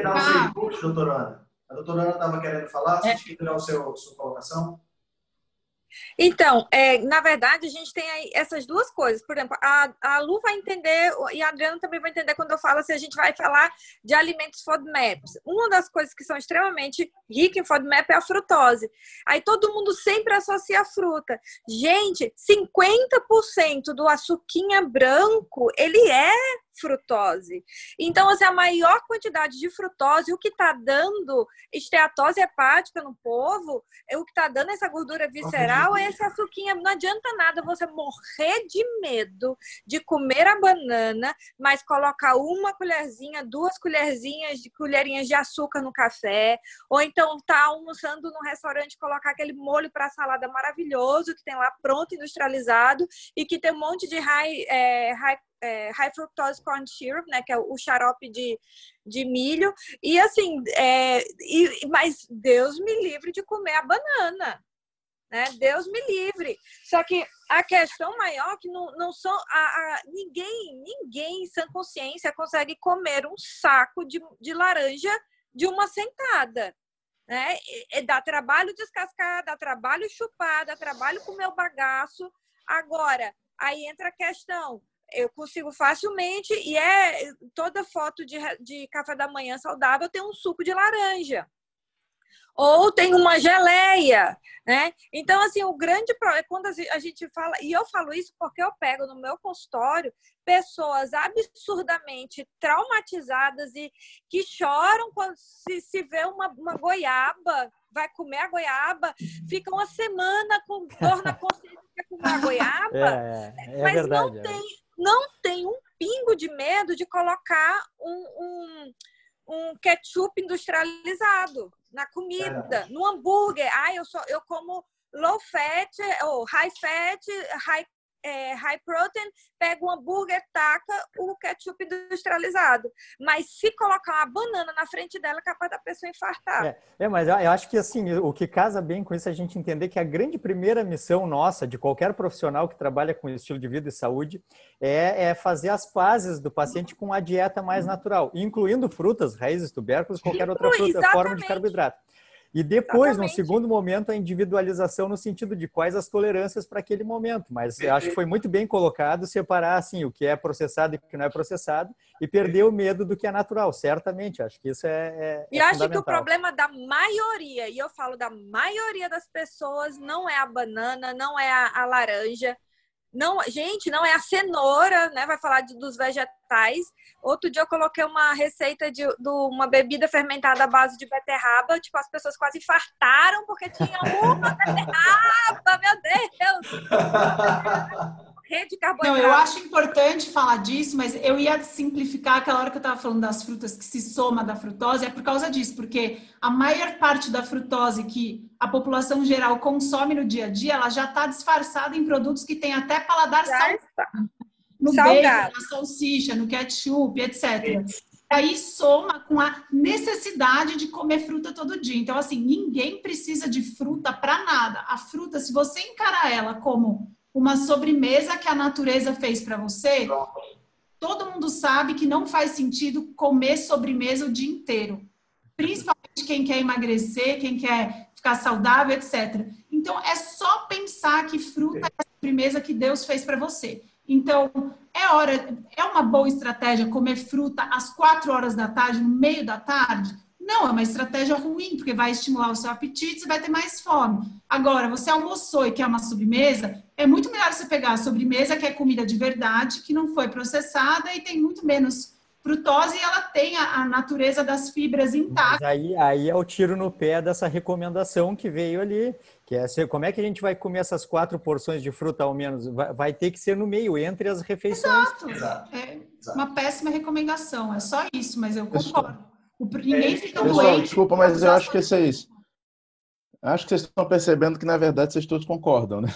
doutora Ana? A doutora Ana estava querendo falar, É. você queria dar o seu, sua colocação? Então, é, na verdade, a gente tem aí essas duas coisas. Por exemplo, a, a Lu vai entender, e a Adriana também vai entender quando eu falo se assim, a gente vai falar de alimentos FODMAPs. Uma das coisas que são extremamente ricas em FODMAP é a frutose. Aí todo mundo sempre associa a fruta. Gente, 50% do açuquinha branco, ele é frutose. Então, assim, a maior quantidade de frutose, o que está dando esteatose hepática no povo, é o que está dando essa gordura visceral é esse açuquinha. Não adianta nada você morrer de medo de comer a banana, mas colocar uma colherzinha, duas colherzinhas de colherinhas de açúcar no café, ou então tá almoçando num restaurante colocar aquele molho para salada maravilhoso que tem lá pronto industrializado e que tem um monte de high, é, high é, high fructose corn syrup, né, que é o xarope de, de milho. E assim, é, e, mas Deus me livre de comer a banana. Né? Deus me livre. Só que a questão maior é que não, não são a, a, ninguém, ninguém sem consciência consegue comer um saco de, de laranja de uma sentada. Né? E, e dá trabalho descascar, dá trabalho chupar, dá trabalho comer o bagaço. Agora, aí entra a questão: eu consigo facilmente, e é toda foto de, de café da manhã saudável tem um suco de laranja. Ou tem uma geleia, né? Então, assim, o grande problema é quando a gente fala, e eu falo isso porque eu pego no meu consultório pessoas absurdamente traumatizadas e que choram quando se, se vê uma, uma goiaba, vai comer a goiaba, fica uma semana com dor na *laughs* consciência de comer a goiaba, é, é mas verdade, não é. tem não tem um pingo de medo de colocar um, um, um ketchup industrializado na comida, no hambúrguer. Ah, eu, sou, eu como low fat, ou high fat, high é, high protein, pega o hambúrguer, taca o ketchup industrializado. Mas se colocar uma banana na frente dela, é capaz da pessoa infartar. É, é, mas eu acho que assim, o que casa bem com isso é a gente entender que a grande primeira missão nossa, de qualquer profissional que trabalha com estilo de vida e saúde, é, é fazer as pazes do paciente com a dieta mais natural, incluindo frutas, raízes, tubérculos, qualquer outra fruta, forma de carboidrato. E depois, Exatamente. no segundo momento, a individualização no sentido de quais as tolerâncias para aquele momento. Mas eu acho que foi muito bem colocado separar assim o que é processado e o que não é processado e perder o medo do que é natural. Certamente, acho que isso é. é e é acho que o problema da maioria, e eu falo da maioria das pessoas, não é a banana, não é a, a laranja, não, gente, não é a cenoura, né? Vai falar de, dos vegetais. Outro dia eu coloquei uma receita de, de uma bebida fermentada à base de beterraba. Tipo, as pessoas quase infartaram porque tinha uma *laughs* beterraba, meu Deus! *laughs* Rede carboidrato. Não, eu acho importante falar disso, mas eu ia simplificar aquela hora que eu estava falando das frutas que se soma da frutose, é por causa disso, porque a maior parte da frutose que a população geral consome no dia a dia, ela já está disfarçada em produtos que tem até paladar salgado. No salgado. bacon, na salsicha, no ketchup, etc. Aí soma com a necessidade de comer fruta todo dia. Então, assim, ninguém precisa de fruta para nada. A fruta, se você encarar ela como uma sobremesa que a natureza fez para você, todo mundo sabe que não faz sentido comer sobremesa o dia inteiro. Principalmente quem quer emagrecer, quem quer ficar saudável, etc. Então, é só pensar que fruta é a sobremesa que Deus fez para você. Então, é hora, é uma boa estratégia comer fruta às quatro horas da tarde, no meio da tarde? Não, é uma estratégia ruim, porque vai estimular o seu apetite, você vai ter mais fome. Agora, você almoçou e quer uma sobremesa, é muito melhor você pegar a sobremesa, que é comida de verdade, que não foi processada e tem muito menos frutose e ela tem a, a natureza das fibras intactas. aí, aí é o tiro no pé dessa recomendação que veio ali, que é como é que a gente vai comer essas quatro porções de fruta ao menos? Vai, vai ter que ser no meio, entre as refeições. Exato. É uma péssima recomendação, é só isso, mas eu concordo. Ninguém é, fica Pessoal, doente. Desculpa, mas eu acho que vocês. Acho que vocês estão percebendo que, na verdade, vocês todos concordam, né?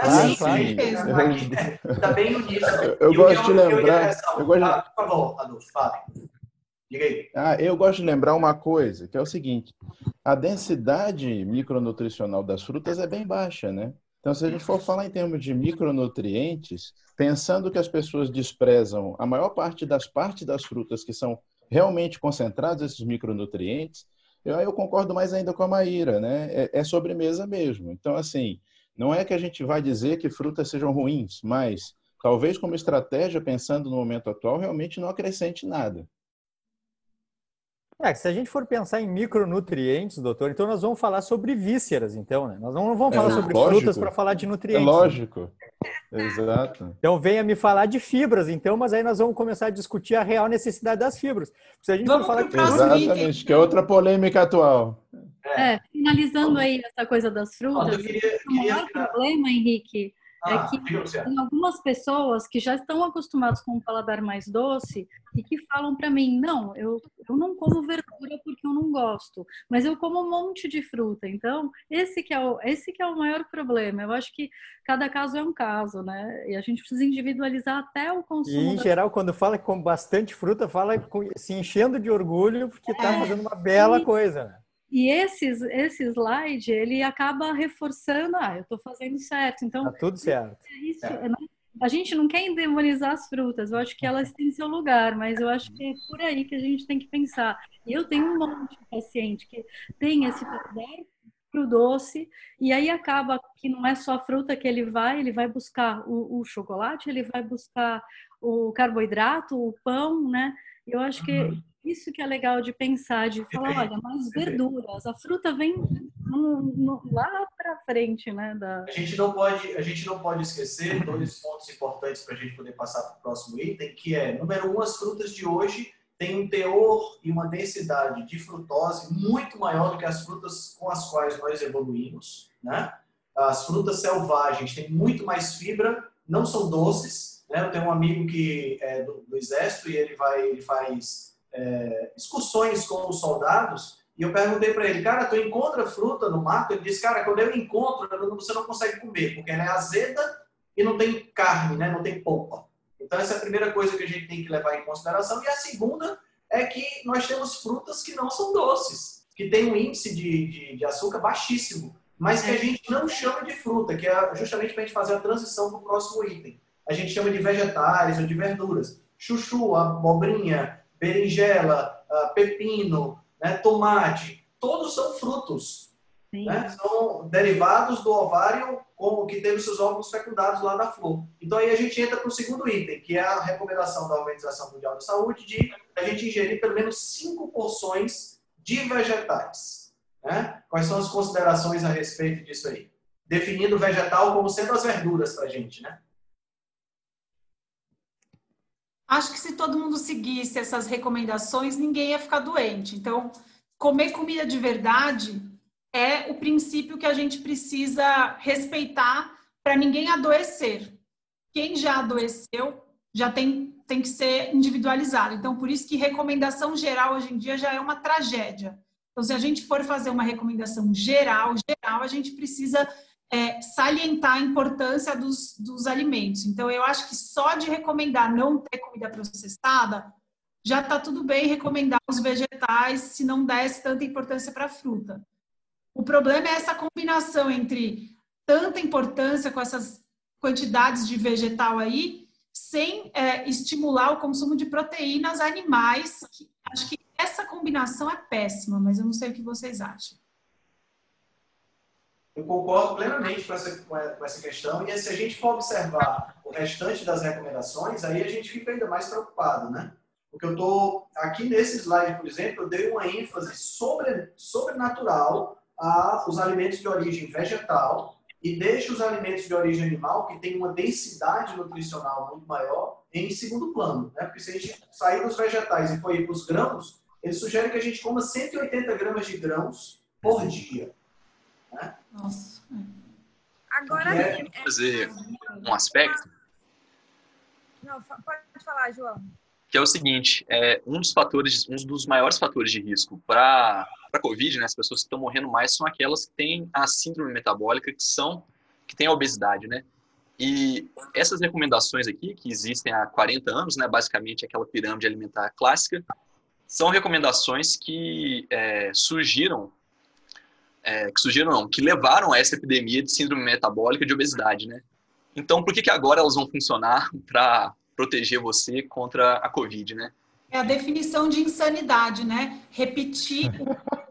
É, sim, claro. Está bem no início. Eu, eu gosto de lembrar. Eu, eu gosto de... Por favor, Adolfo, fale. Diga aí. Ah, eu gosto de lembrar uma coisa, que é o seguinte: a densidade micronutricional das frutas é bem baixa, né? Então, se a gente for falar em termos de micronutrientes, pensando que as pessoas desprezam a maior parte das partes das frutas que são realmente concentrados esses micronutrientes, eu, eu concordo mais ainda com a Maíra, né? É, é sobremesa mesmo. Então, assim, Não é que a gente vai dizer que frutas sejam ruins, mas talvez como estratégia, pensando no momento atual, realmente não acrescente nada. É, se a gente for pensar em micronutrientes, doutor, então nós vamos falar sobre vísceras, então, né? Nós não vamos falar é, sobre lógico. frutas para falar de nutrientes. É lógico. Exato. Então venha me falar de fibras, então, mas aí nós vamos começar a discutir a real necessidade das fibras. Se a gente vamos for falar de Exatamente, que é outra polêmica atual. É, finalizando aí essa coisa das frutas, queria, o maior problema, Henrique, é ah, é que tem algumas pessoas que já estão acostumadas com um paladar mais doce e que falam para mim, não, eu, eu não como verdura porque eu não gosto, mas eu como um monte de fruta. Então, esse que é o, esse que é o maior problema. Eu acho que cada caso é um caso, né? E a gente precisa individualizar até o consumo. E, em da... geral, quando fala com bastante fruta, fala se enchendo de orgulho porque está é, fazendo uma bela coisa, né? E esses, esse slide, ele acaba reforçando, ah, eu estou fazendo certo. Então, tá tudo certo. É isso, é. A gente não quer demonizar as frutas, eu acho que elas têm seu lugar, mas eu acho que é por aí que a gente tem que pensar. E eu tenho um monte de paciente que tem esse poder para o doce, e aí acaba que não é só a fruta que ele vai, ele vai buscar o, o chocolate, ele vai buscar o carboidrato, o pão, né? Eu acho que uhum. Isso que é legal de pensar, de falar, olha, mais verduras, a fruta vem no, no, lá para frente, né? Da... A gente não pode, a gente não pode esquecer dois pontos importantes para a gente poder passar para o próximo item, que é número um, as frutas de hoje têm um teor e uma densidade de frutose muito maior do que as frutas com as quais nós evoluímos, né? As frutas selvagens têm muito mais fibra, não são doces. Né? Eu tenho um amigo que é do, do exército e ele vai, ele faz é, excursões com os soldados e eu perguntei para ele, cara, tu encontra fruta no mato? Ele disse, cara, quando eu encontro, você não consegue comer, porque ela é azeda e não tem carne, né? não tem polpa. Então, essa é a primeira coisa que a gente tem que levar em consideração. E a segunda é que nós temos frutas que não são doces, que tem um índice de, de, de açúcar baixíssimo, mas que a gente não chama de fruta, que é justamente para a gente fazer a transição para o próximo item. A gente chama de vegetais ou de verduras. Chuchu, abobrinha, berinjela, uh, pepino, né, tomate, todos são frutos. Né? São derivados do ovário como que teve seus óvulos fecundados lá na flor. Então aí a gente entra para o segundo item, que é a recomendação da Organização Mundial da Saúde de a gente ingerir pelo menos cinco porções de vegetais. Né? Quais são as considerações a respeito disso aí? Definindo vegetal como sendo as verduras para a gente, né? Acho que se todo mundo seguisse essas recomendações, ninguém ia ficar doente. Então, comer comida de verdade é o princípio que a gente precisa respeitar para ninguém adoecer. Quem já adoeceu já tem, tem que ser individualizado. Então, por isso que recomendação geral hoje em dia já é uma tragédia. Então, se a gente for fazer uma recomendação geral, geral, a gente precisa é, salientar a importância dos, dos alimentos. Então, eu acho que só de recomendar não ter comida processada, já está tudo bem recomendar os vegetais se não desse tanta importância para a fruta. O problema é essa combinação entre tanta importância com essas quantidades de vegetal aí, sem é, estimular o consumo de proteínas animais. acho que essa combinação é péssima, mas eu não sei o que vocês acham. Eu concordo plenamente com essa, com essa questão. E se a gente for observar o restante das recomendações, aí a gente fica ainda mais preocupado, né? Porque eu estou aqui nesse slide, por exemplo, eu dei uma ênfase sobre, sobrenatural aos alimentos de origem vegetal e deixo os alimentos de origem animal, que tem uma densidade nutricional muito maior, em segundo plano. Né? Porque se a gente sair dos vegetais e for para os grãos, eles sugerem que a gente coma 180 gramas de grãos por dia. Né? Nossa. Agora é, fazer um aspecto. Não, pode falar, João. Que é o seguinte, é, um dos fatores, um dos maiores fatores de risco para a COVID, né, as pessoas que estão morrendo mais são aquelas que têm a síndrome metabólica, que são que têm a obesidade, né? E essas recomendações aqui, que existem há 40 anos, né, basicamente aquela pirâmide alimentar clássica, são recomendações que é, surgiram é, que surgiram não, que levaram a essa epidemia de síndrome metabólica de obesidade, né? Então, por que, que agora elas vão funcionar *laughs* para proteger você contra a Covid, né? É a definição de insanidade, né? Repetir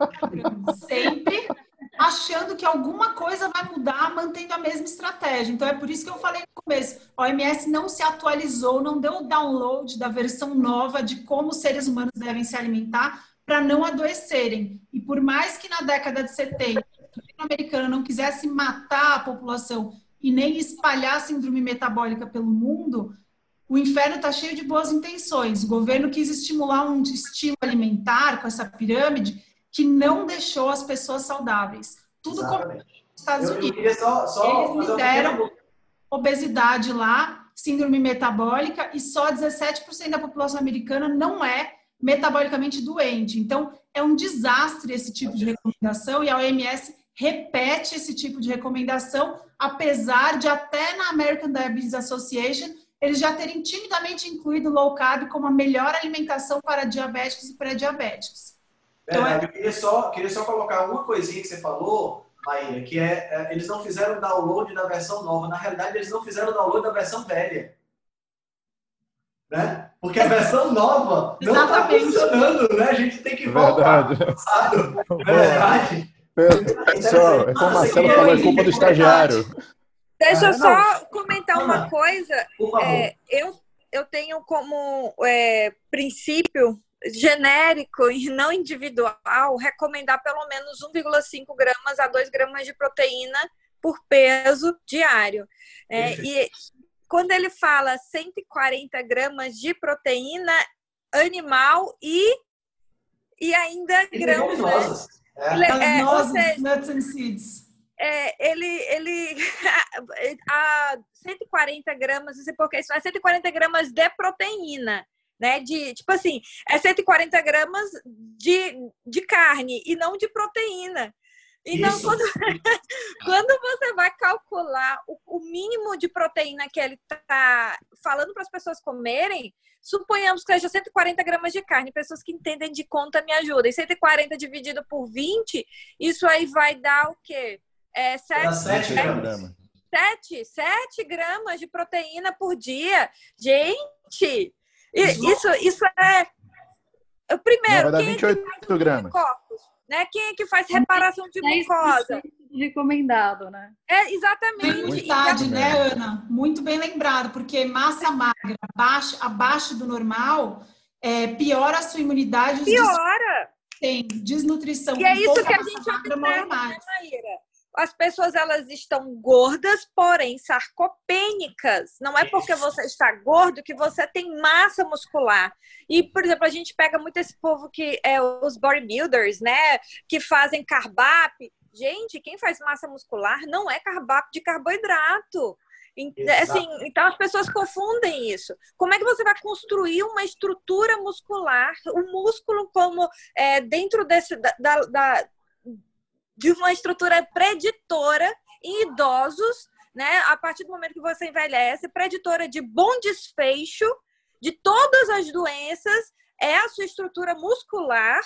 *laughs* sempre achando que alguma coisa vai mudar mantendo a mesma estratégia. Então é por isso que eu falei no começo, a OMS não se atualizou, não deu o download da versão nova de como os seres humanos devem se alimentar para não adoecerem. E por mais que na década de 70 o americano não quisesse matar a população e nem espalhar a síndrome metabólica pelo mundo, o inferno está cheio de boas intenções. O governo quis estimular um estilo alimentar com essa pirâmide que não deixou as pessoas saudáveis. Tudo Exatamente. como nos Estados Eu, eu Unidos. queria só, só Eles lideram obesidade lá, síndrome metabólica, e só 17% da população americana não é metabolicamente doente. Então, é um desastre esse tipo de recomendação e a OMS repete esse tipo de recomendação, apesar de até na American Diabetes Association eles já terem timidamente incluído o low carb como a melhor alimentação para diabéticos e pré-diabéticos. Então, Verdade, eu queria só, queria só colocar uma coisinha que você falou, Maíra, que é, é, eles não fizeram download da versão nova. Na realidade, eles não fizeram download da versão velha. Né? Porque a versão nova não está funcionando, né? A gente tem que voltar Verdade. passado. É verdade? Pessoal, é como o Marcelo falou, é culpa do estagiário. Deixa eu Ah, só comentar uma Ana, coisa. É, eu, eu tenho como é, princípio genérico e não individual recomendar pelo menos 1,5 gramas a 2 gramas de proteína por peso diário. É, e quando ele fala 140 gramas de proteína animal e, e ainda E gramas, né? É. É, nozes, seja, nuts and seeds. é, ele, ele *laughs* a 140 gramas, não sei por que isso, é 140 gramas de proteína, né? De, tipo assim, é 140 gramas de, de carne e não de proteína. Então, Isso. quando, *laughs* quando você vai calcular o, o mínimo de proteína que ele está falando para as pessoas comerem, suponhamos que seja 140 gramas de carne. Pessoas que entendem de conta me ajudem. 140 dividido por 20, isso aí vai dar o quê? É, Dá 7, sete é, gramas. Programa. 7, 7 gramas de proteína por dia. Gente, Isso- isso, isso é. O Não, primeiro, vai dar quem é que 28 gramas. corpos? Né? Quem é que faz reparação de 10% mucosa? recomendado, né? É, exatamente. Então, Verdade, né, Ana? Muito bem lembrado, porque massa magra abaixo, abaixo do normal é, piora a sua imunidade, piora. tem desnutrição. E é isso que a massa gente observa, né, mais. Maíra? As pessoas elas estão gordas, porém sarcopênicas. Não é porque você está gordo que você tem massa muscular. E, por exemplo, a gente pega muito esse povo que é os bodybuilders, né? Que fazem carbap. Gente, quem faz massa muscular não é carbap de carboidrato. Exato. Assim, então as pessoas confundem isso. Como é que você vai construir uma estrutura muscular, o músculo como é, dentro desse, da, da- da- de uma estrutura preditora em idosos, né? A partir do momento que você envelhece, preditora de bom desfecho de todas as doenças, é a sua estrutura muscular.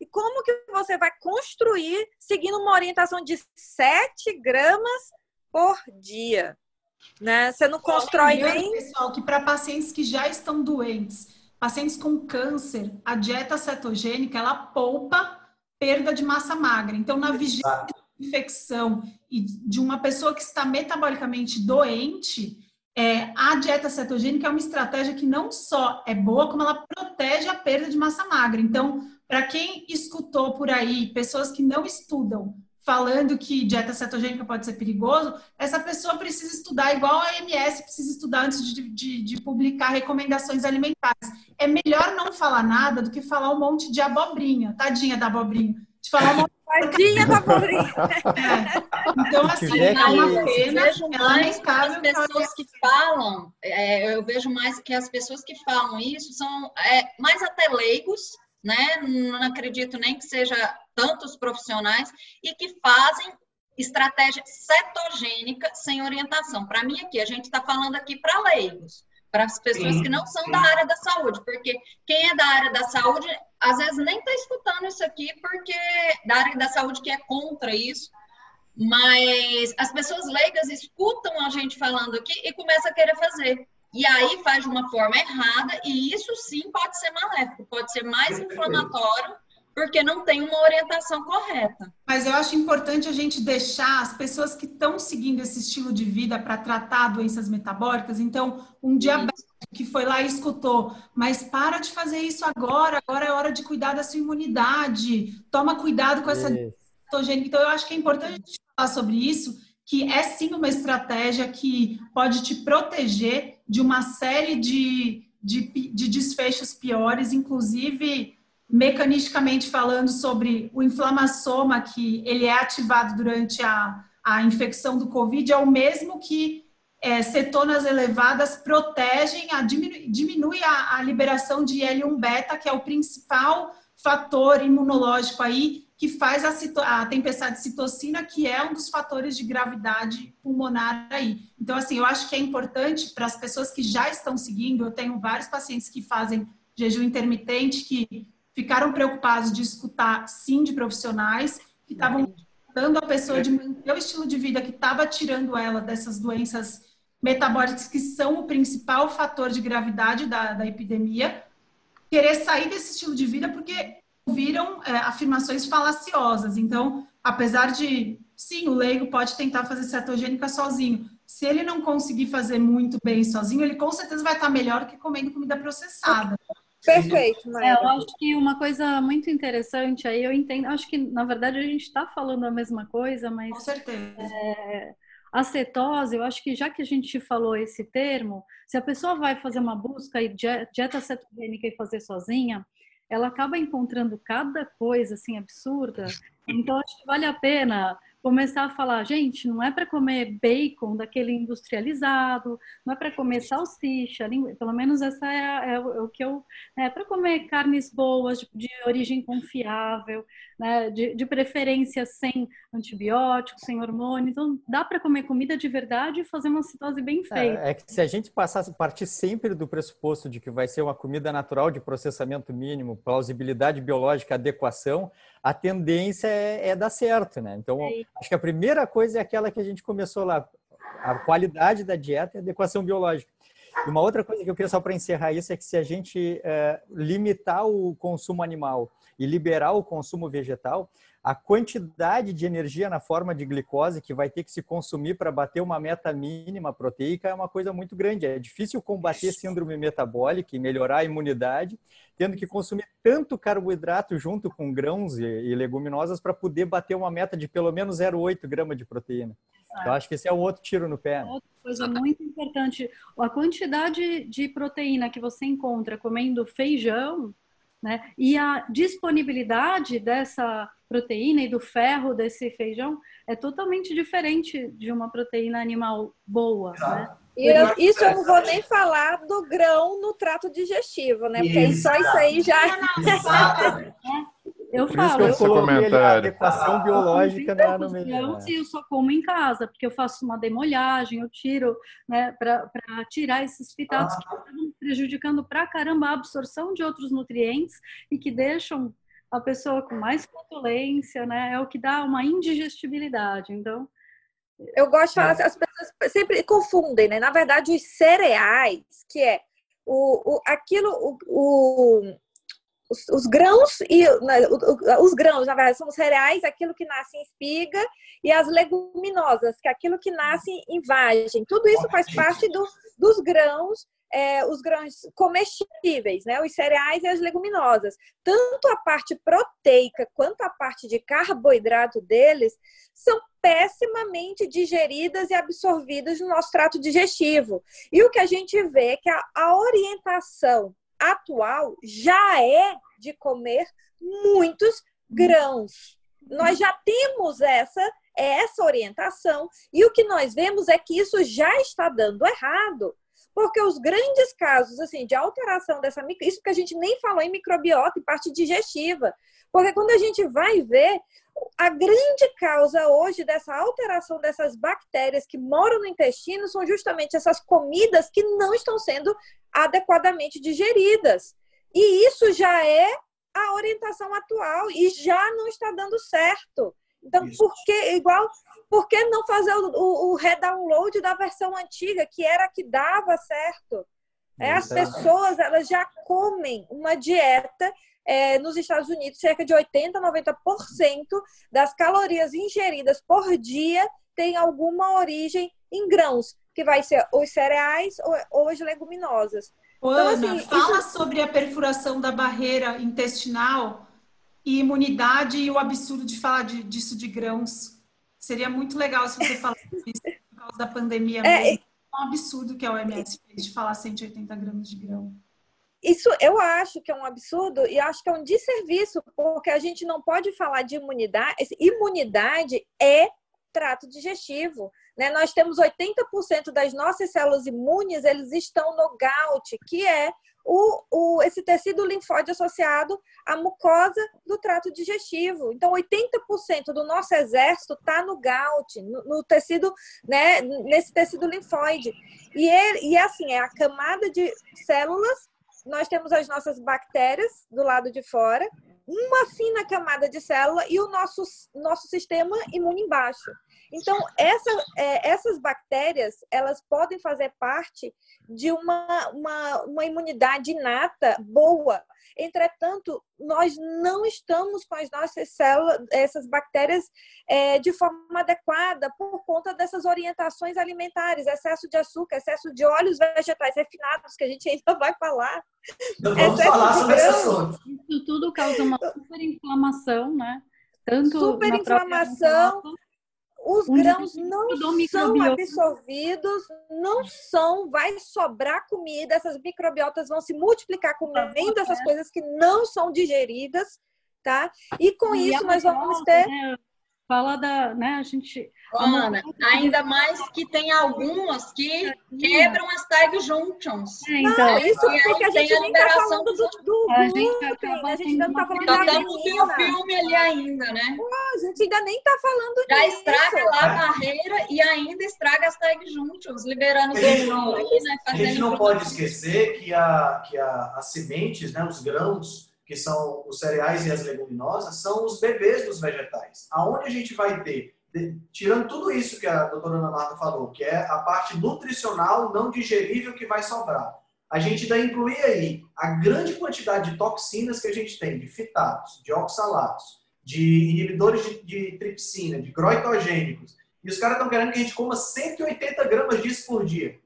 E como que você vai construir seguindo uma orientação de 7 gramas por dia? Né? Você não constrói Lembrando, nem. pessoal, que para pacientes que já estão doentes, pacientes com câncer, a dieta cetogênica, ela poupa perda de massa magra. Então, na vigília de infecção e de uma pessoa que está metabolicamente doente, é, a dieta cetogênica é uma estratégia que não só é boa, como ela protege a perda de massa magra. Então, para quem escutou por aí, pessoas que não estudam, falando que dieta cetogênica pode ser perigoso, essa pessoa precisa estudar igual a OMS precisa estudar antes de, de, de publicar recomendações alimentares. É melhor não falar nada do que falar um monte de abobrinha, tadinha da abobrinha. De falar um monte Tadinha da pobrinha. de... *laughs* Então, assim, é uma pena, é as pessoas que falam, é, eu vejo mais que as pessoas que falam isso são é, mais até leigos, né? Não acredito nem que seja tantos profissionais e que fazem estratégia cetogênica sem orientação. Para mim aqui, a gente está falando aqui para leigos, para as pessoas Sim, que não são sim. da área da saúde, porque quem é da área da saúde às vezes nem está escutando isso aqui porque da área da saúde que é contra isso. Mas as pessoas leigas escutam a gente falando aqui e começam a querer fazer. E aí faz de uma forma errada, e isso sim pode ser maléfico, pode ser mais inflamatório porque não tem uma orientação correta. Mas eu acho importante a gente deixar as pessoas que estão seguindo esse estilo de vida para tratar doenças metabólicas. Então, um diabético que foi lá e escutou, mas para de fazer isso agora, agora é hora de cuidar da sua imunidade, toma cuidado com essa cetogênica. Então, eu acho que é importante a gente falar sobre isso, que é sim uma estratégia que pode te proteger de uma série de, de, de desfechos piores, inclusive mecanisticamente falando sobre o inflamassoma que ele é ativado durante a, a infecção do Covid, é o mesmo que é, cetonas elevadas protegem, a, diminui, diminui a, a liberação de L1 beta, que é o principal fator imunológico aí que faz a, a, tempestade de citocina, que é um dos fatores de gravidade pulmonar aí. Então, assim, eu acho que é importante para as pessoas que já estão seguindo, eu tenho vários pacientes que fazem jejum intermitente, que ficaram preocupados de escutar sim de profissionais que estavam dando a pessoa de manter o estilo de vida que estava tirando ela dessas doenças metabólicas que são o principal fator de gravidade da, da epidemia, querer sair desse estilo de vida porque viram é, afirmações falaciosas. Então, apesar de, sim, o leigo pode tentar fazer cetogênica sozinho. Se ele não conseguir fazer muito bem sozinho, ele com certeza vai estar melhor que comendo comida processada. Perfeito, Maia. É, eu acho que uma coisa muito interessante aí, eu entendo, acho que na verdade a gente está falando a mesma coisa, mas. Com certeza. É, a cetose, eu acho que já que a gente falou esse termo, se a pessoa vai fazer uma busca e dieta cetogênica e fazer sozinha, ela acaba encontrando cada coisa assim absurda. Então acho que vale a pena começar a falar, gente, não é para comer bacon daquele industrializado, não é para comer salsicha, pelo menos essa é, é, o, é o, que eu é para comer carnes boas de, de origem confiável, né, de, de, preferência sem antibióticos, sem hormônio. Então dá para comer comida de verdade e fazer uma citose bem é, feita. É, é, que se a gente passasse partir sempre do pressuposto de que vai ser uma comida natural de processamento mínimo, plausibilidade biológica, adequação, a tendência é, é dar certo, né? Então, é acho que a primeira coisa é aquela que a gente começou lá, a qualidade da dieta e a adequação biológica. E uma outra coisa que eu queria só para encerrar isso é que se a gente é, limitar o consumo animal e liberar o consumo vegetal, a quantidade de energia na forma de glicose que vai ter que se consumir para bater uma meta mínima proteica é uma coisa muito grande. É difícil combater síndrome metabólica e melhorar a imunidade, tendo que consumir tanto carboidrato junto com grãos e leguminosas para poder bater uma meta de pelo menos 0,8 gramas de proteína. Então, acho que esse é um outro tiro no pé. Outra coisa muito importante, a quantidade de proteína que você encontra comendo feijão, né? E a disponibilidade dessa proteína e do ferro desse feijão é totalmente diferente de uma proteína animal boa, né? E eu, isso eu não vou nem falar do grão no trato digestivo, né? Porque só isso aí já. *laughs* Eu falo, eu coloquei a adequação biológica na, no meio. Eu, eu só como em casa, porque eu faço uma demolhagem, eu tiro, né, para tirar esses fitatos que estão prejudicando pra caramba a absorção de outros nutrientes e que deixam a pessoa com mais flatulência, né? É o que dá uma indigestibilidade. Então, eu gosto de falar, é. as pessoas sempre confundem, né? Na verdade, os cereais, que é o, o aquilo, o, o os, os, grãos e né, os grãos, na verdade, são os cereais, aquilo que nasce em espiga, e as leguminosas, que é aquilo que nasce em vagem. Tudo isso faz parte do, dos grãos é, os grãos comestíveis, né? os cereais e as leguminosas. Tanto a parte proteica quanto a parte de carboidrato deles são pessimamente digeridas e absorvidas no nosso trato digestivo. E o que a gente vê é que a, a orientação atual já é de comer muitos grãos. Nós já temos essa essa orientação e o que nós vemos é que isso já está dando errado porque os grandes casos assim de alteração dessa isso que a gente nem falou em microbiota e parte digestiva, porque quando a gente vai ver a grande causa hoje dessa alteração dessas bactérias que moram no intestino são justamente essas comidas que não estão sendo adequadamente digeridas. E isso já é a orientação atual e já não está dando certo. Então, por que igual por que não fazer o, o, o redownload da versão antiga, que era a que dava certo? É, as pessoas elas já comem uma dieta é, nos Estados Unidos, cerca de 80, 90% das calorias ingeridas por dia tem alguma origem em grãos, que vai ser os cereais ou, ou as leguminosas. Então, Ana, então, assim, fala isso... sobre a perfuração da barreira intestinal e imunidade e o absurdo de falar de, disso de grãos. Seria muito legal se você falasse *laughs* isso por causa da pandemia é, mesmo. É um absurdo que a OMS fez de falar 180 gramas de grão. Isso eu acho que é um absurdo e acho que é um desserviço, porque a gente não pode falar de imunidade. Imunidade é trato digestivo. Né? Nós temos 80% das nossas células imunes, eles estão no GAUT, que é o, o, esse tecido linfóide associado à mucosa do trato digestivo. Então, 80% do nosso exército está no GAUT, no, no, tecido, né, nesse tecido linfóide. E, ele, e assim, é a camada de células, nós temos as nossas bactérias do lado de fora, uma fina camada de célula e o nosso, nosso sistema imune embaixo. Então, essa, é, essas bactérias, elas podem fazer parte de uma, uma, uma imunidade inata boa. Entretanto, nós não estamos com as nossas células, essas bactérias, é, de forma adequada por conta dessas orientações alimentares, excesso de açúcar, excesso de óleos vegetais refinados, que a gente ainda vai falar. Então, vamos falar sobre esse assunto. Isso tudo causa uma superinflamação, né? Tanto superinflamação os grãos não são absorvidos, não são, vai sobrar comida, essas microbiotas vão se multiplicar comendo essas coisas que não são digeridas, tá? E com isso nós vamos ter né? Fala da, né, a gente... Ana, ainda mais que tem algumas que quebram as tag junctions. É, então, não, isso porque a gente nem tá falando do, do a gente, acaba a gente não tá falando da menina. filme ali ainda, né? A gente ainda nem tá falando Já disso. estraga lá a barreira e ainda estraga as tag junctions, liberando os hormônios, né? A gente não pode esquecer que, a, que a, as sementes, né, os grãos, que são os cereais e as leguminosas, são os bebês dos vegetais. Aonde a gente vai ter, tirando tudo isso que a doutora Ana Marta falou, que é a parte nutricional não digerível que vai sobrar, a gente ainda inclui aí a grande quantidade de toxinas que a gente tem, de fitatos, de oxalatos, de inibidores de, de tripsina, de groitogênicos, e os caras estão querendo que a gente coma 180 gramas disso por dia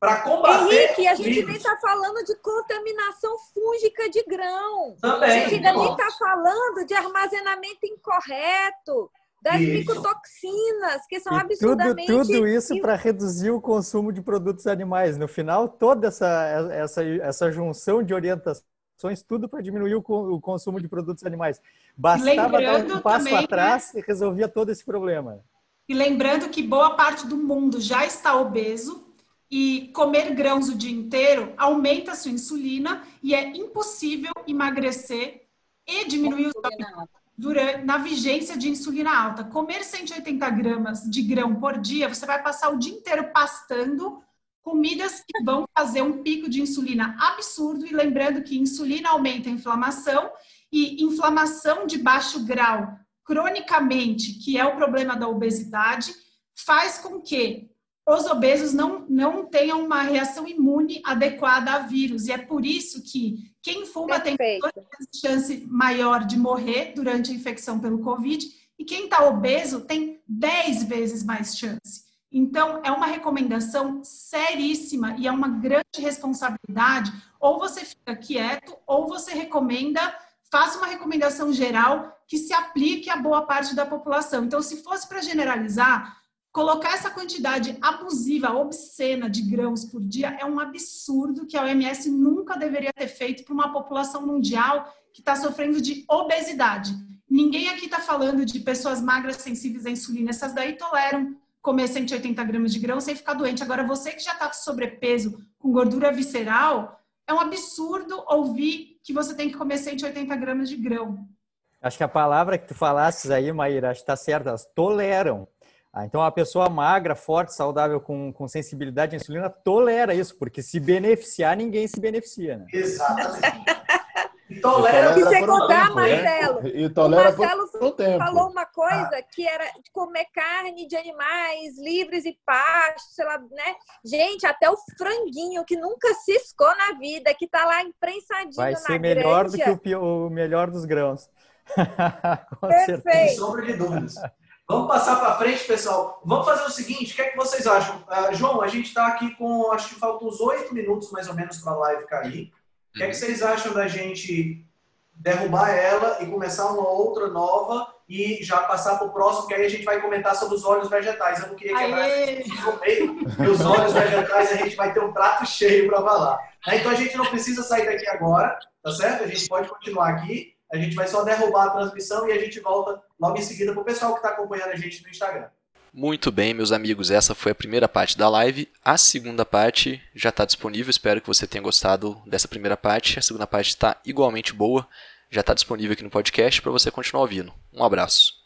para combater. Henrique, a gente nem está falando de contaminação fúngica de grão. Também. A gente ainda nem está falando de armazenamento incorreto das isso. micotoxinas, que são e absurdamente... Tudo, tudo isso para reduzir o consumo de produtos animais. No final, toda essa, essa, essa junção de orientações, tudo para diminuir o, o, consumo de produtos animais. Bastava dar um passo também, atrás né? e resolvia todo esse problema. E lembrando que boa parte do mundo já está obeso, e comer grãos o dia inteiro aumenta a sua insulina e é impossível emagrecer e diminuir os durante, na vigência de insulina alta. Comer 180 gramas de grão por dia, você vai passar o dia inteiro pastando comidas que vão fazer um pico de insulina absurdo. E lembrando que insulina aumenta a inflamação e inflamação de baixo grau, cronicamente, que é o problema da obesidade, faz com que os obesos não, não tenham uma reação imune adequada a vírus. E é por isso que quem fuma Perfeito. tem chance maior de morrer durante a infecção pelo Covid e quem está obeso tem 10 vezes mais chance. Então, é uma recomendação seríssima e é uma grande responsabilidade. Ou você fica quieto, ou você recomenda, faça uma recomendação geral que se aplique a boa parte da população. Então, se fosse para generalizar, Colocar essa quantidade abusiva, obscena de grãos por dia é um absurdo que a OMS nunca deveria ter feito para uma população mundial que está sofrendo de obesidade. Ninguém aqui está falando de pessoas magras sensíveis à insulina, essas daí toleram comer 180 gramas de grão sem ficar doente. Agora, você que já está com sobrepeso, com gordura visceral, é um absurdo ouvir que você tem que comer 180 gramas de grão. Acho que a palavra que tu falasses aí, Maíra, acho que está certa, elas toleram. Ah, então, a pessoa magra, forte, saudável, com, com sensibilidade à insulina, tolera isso, porque se beneficiar, ninguém se beneficia. Né? Exatamente. *laughs* tolera E por um contar, tempo, né? Marcelo, E o tolera por Marcelo um tempo. falou uma coisa que era de comer carne de animais livres e pastos, sei lá, né? Gente, até o franguinho que nunca ciscou na vida, que tá lá imprensadinho Vai na ser melhor do que o, o melhor dos grãos. *laughs* Perfeito. Sem sombra de dúvidas. Vamos passar para frente, pessoal. Vamos fazer o seguinte: o que é que vocês acham? Ah, João, a gente está aqui com. Acho que faltam uns oito minutos mais ou menos para a live cair. O que é que vocês acham da gente derrubar ela e começar uma outra nova e já passar para o próximo, que aí a gente vai comentar sobre os óleos vegetais. Eu não queria quebrar meio, e os óleos vegetais a gente vai ter um prato cheio para falar. Né? Então a gente não precisa sair daqui agora, tá certo? A gente pode continuar aqui. A gente vai só derrubar a transmissão e a gente volta logo em seguida para o pessoal que está acompanhando a gente no Instagram. Muito bem, meus amigos, essa foi a primeira parte da live. A segunda parte já está disponível, espero que você tenha gostado dessa primeira parte. A segunda parte está igualmente boa, já está disponível aqui no podcast para você continuar ouvindo. Um abraço.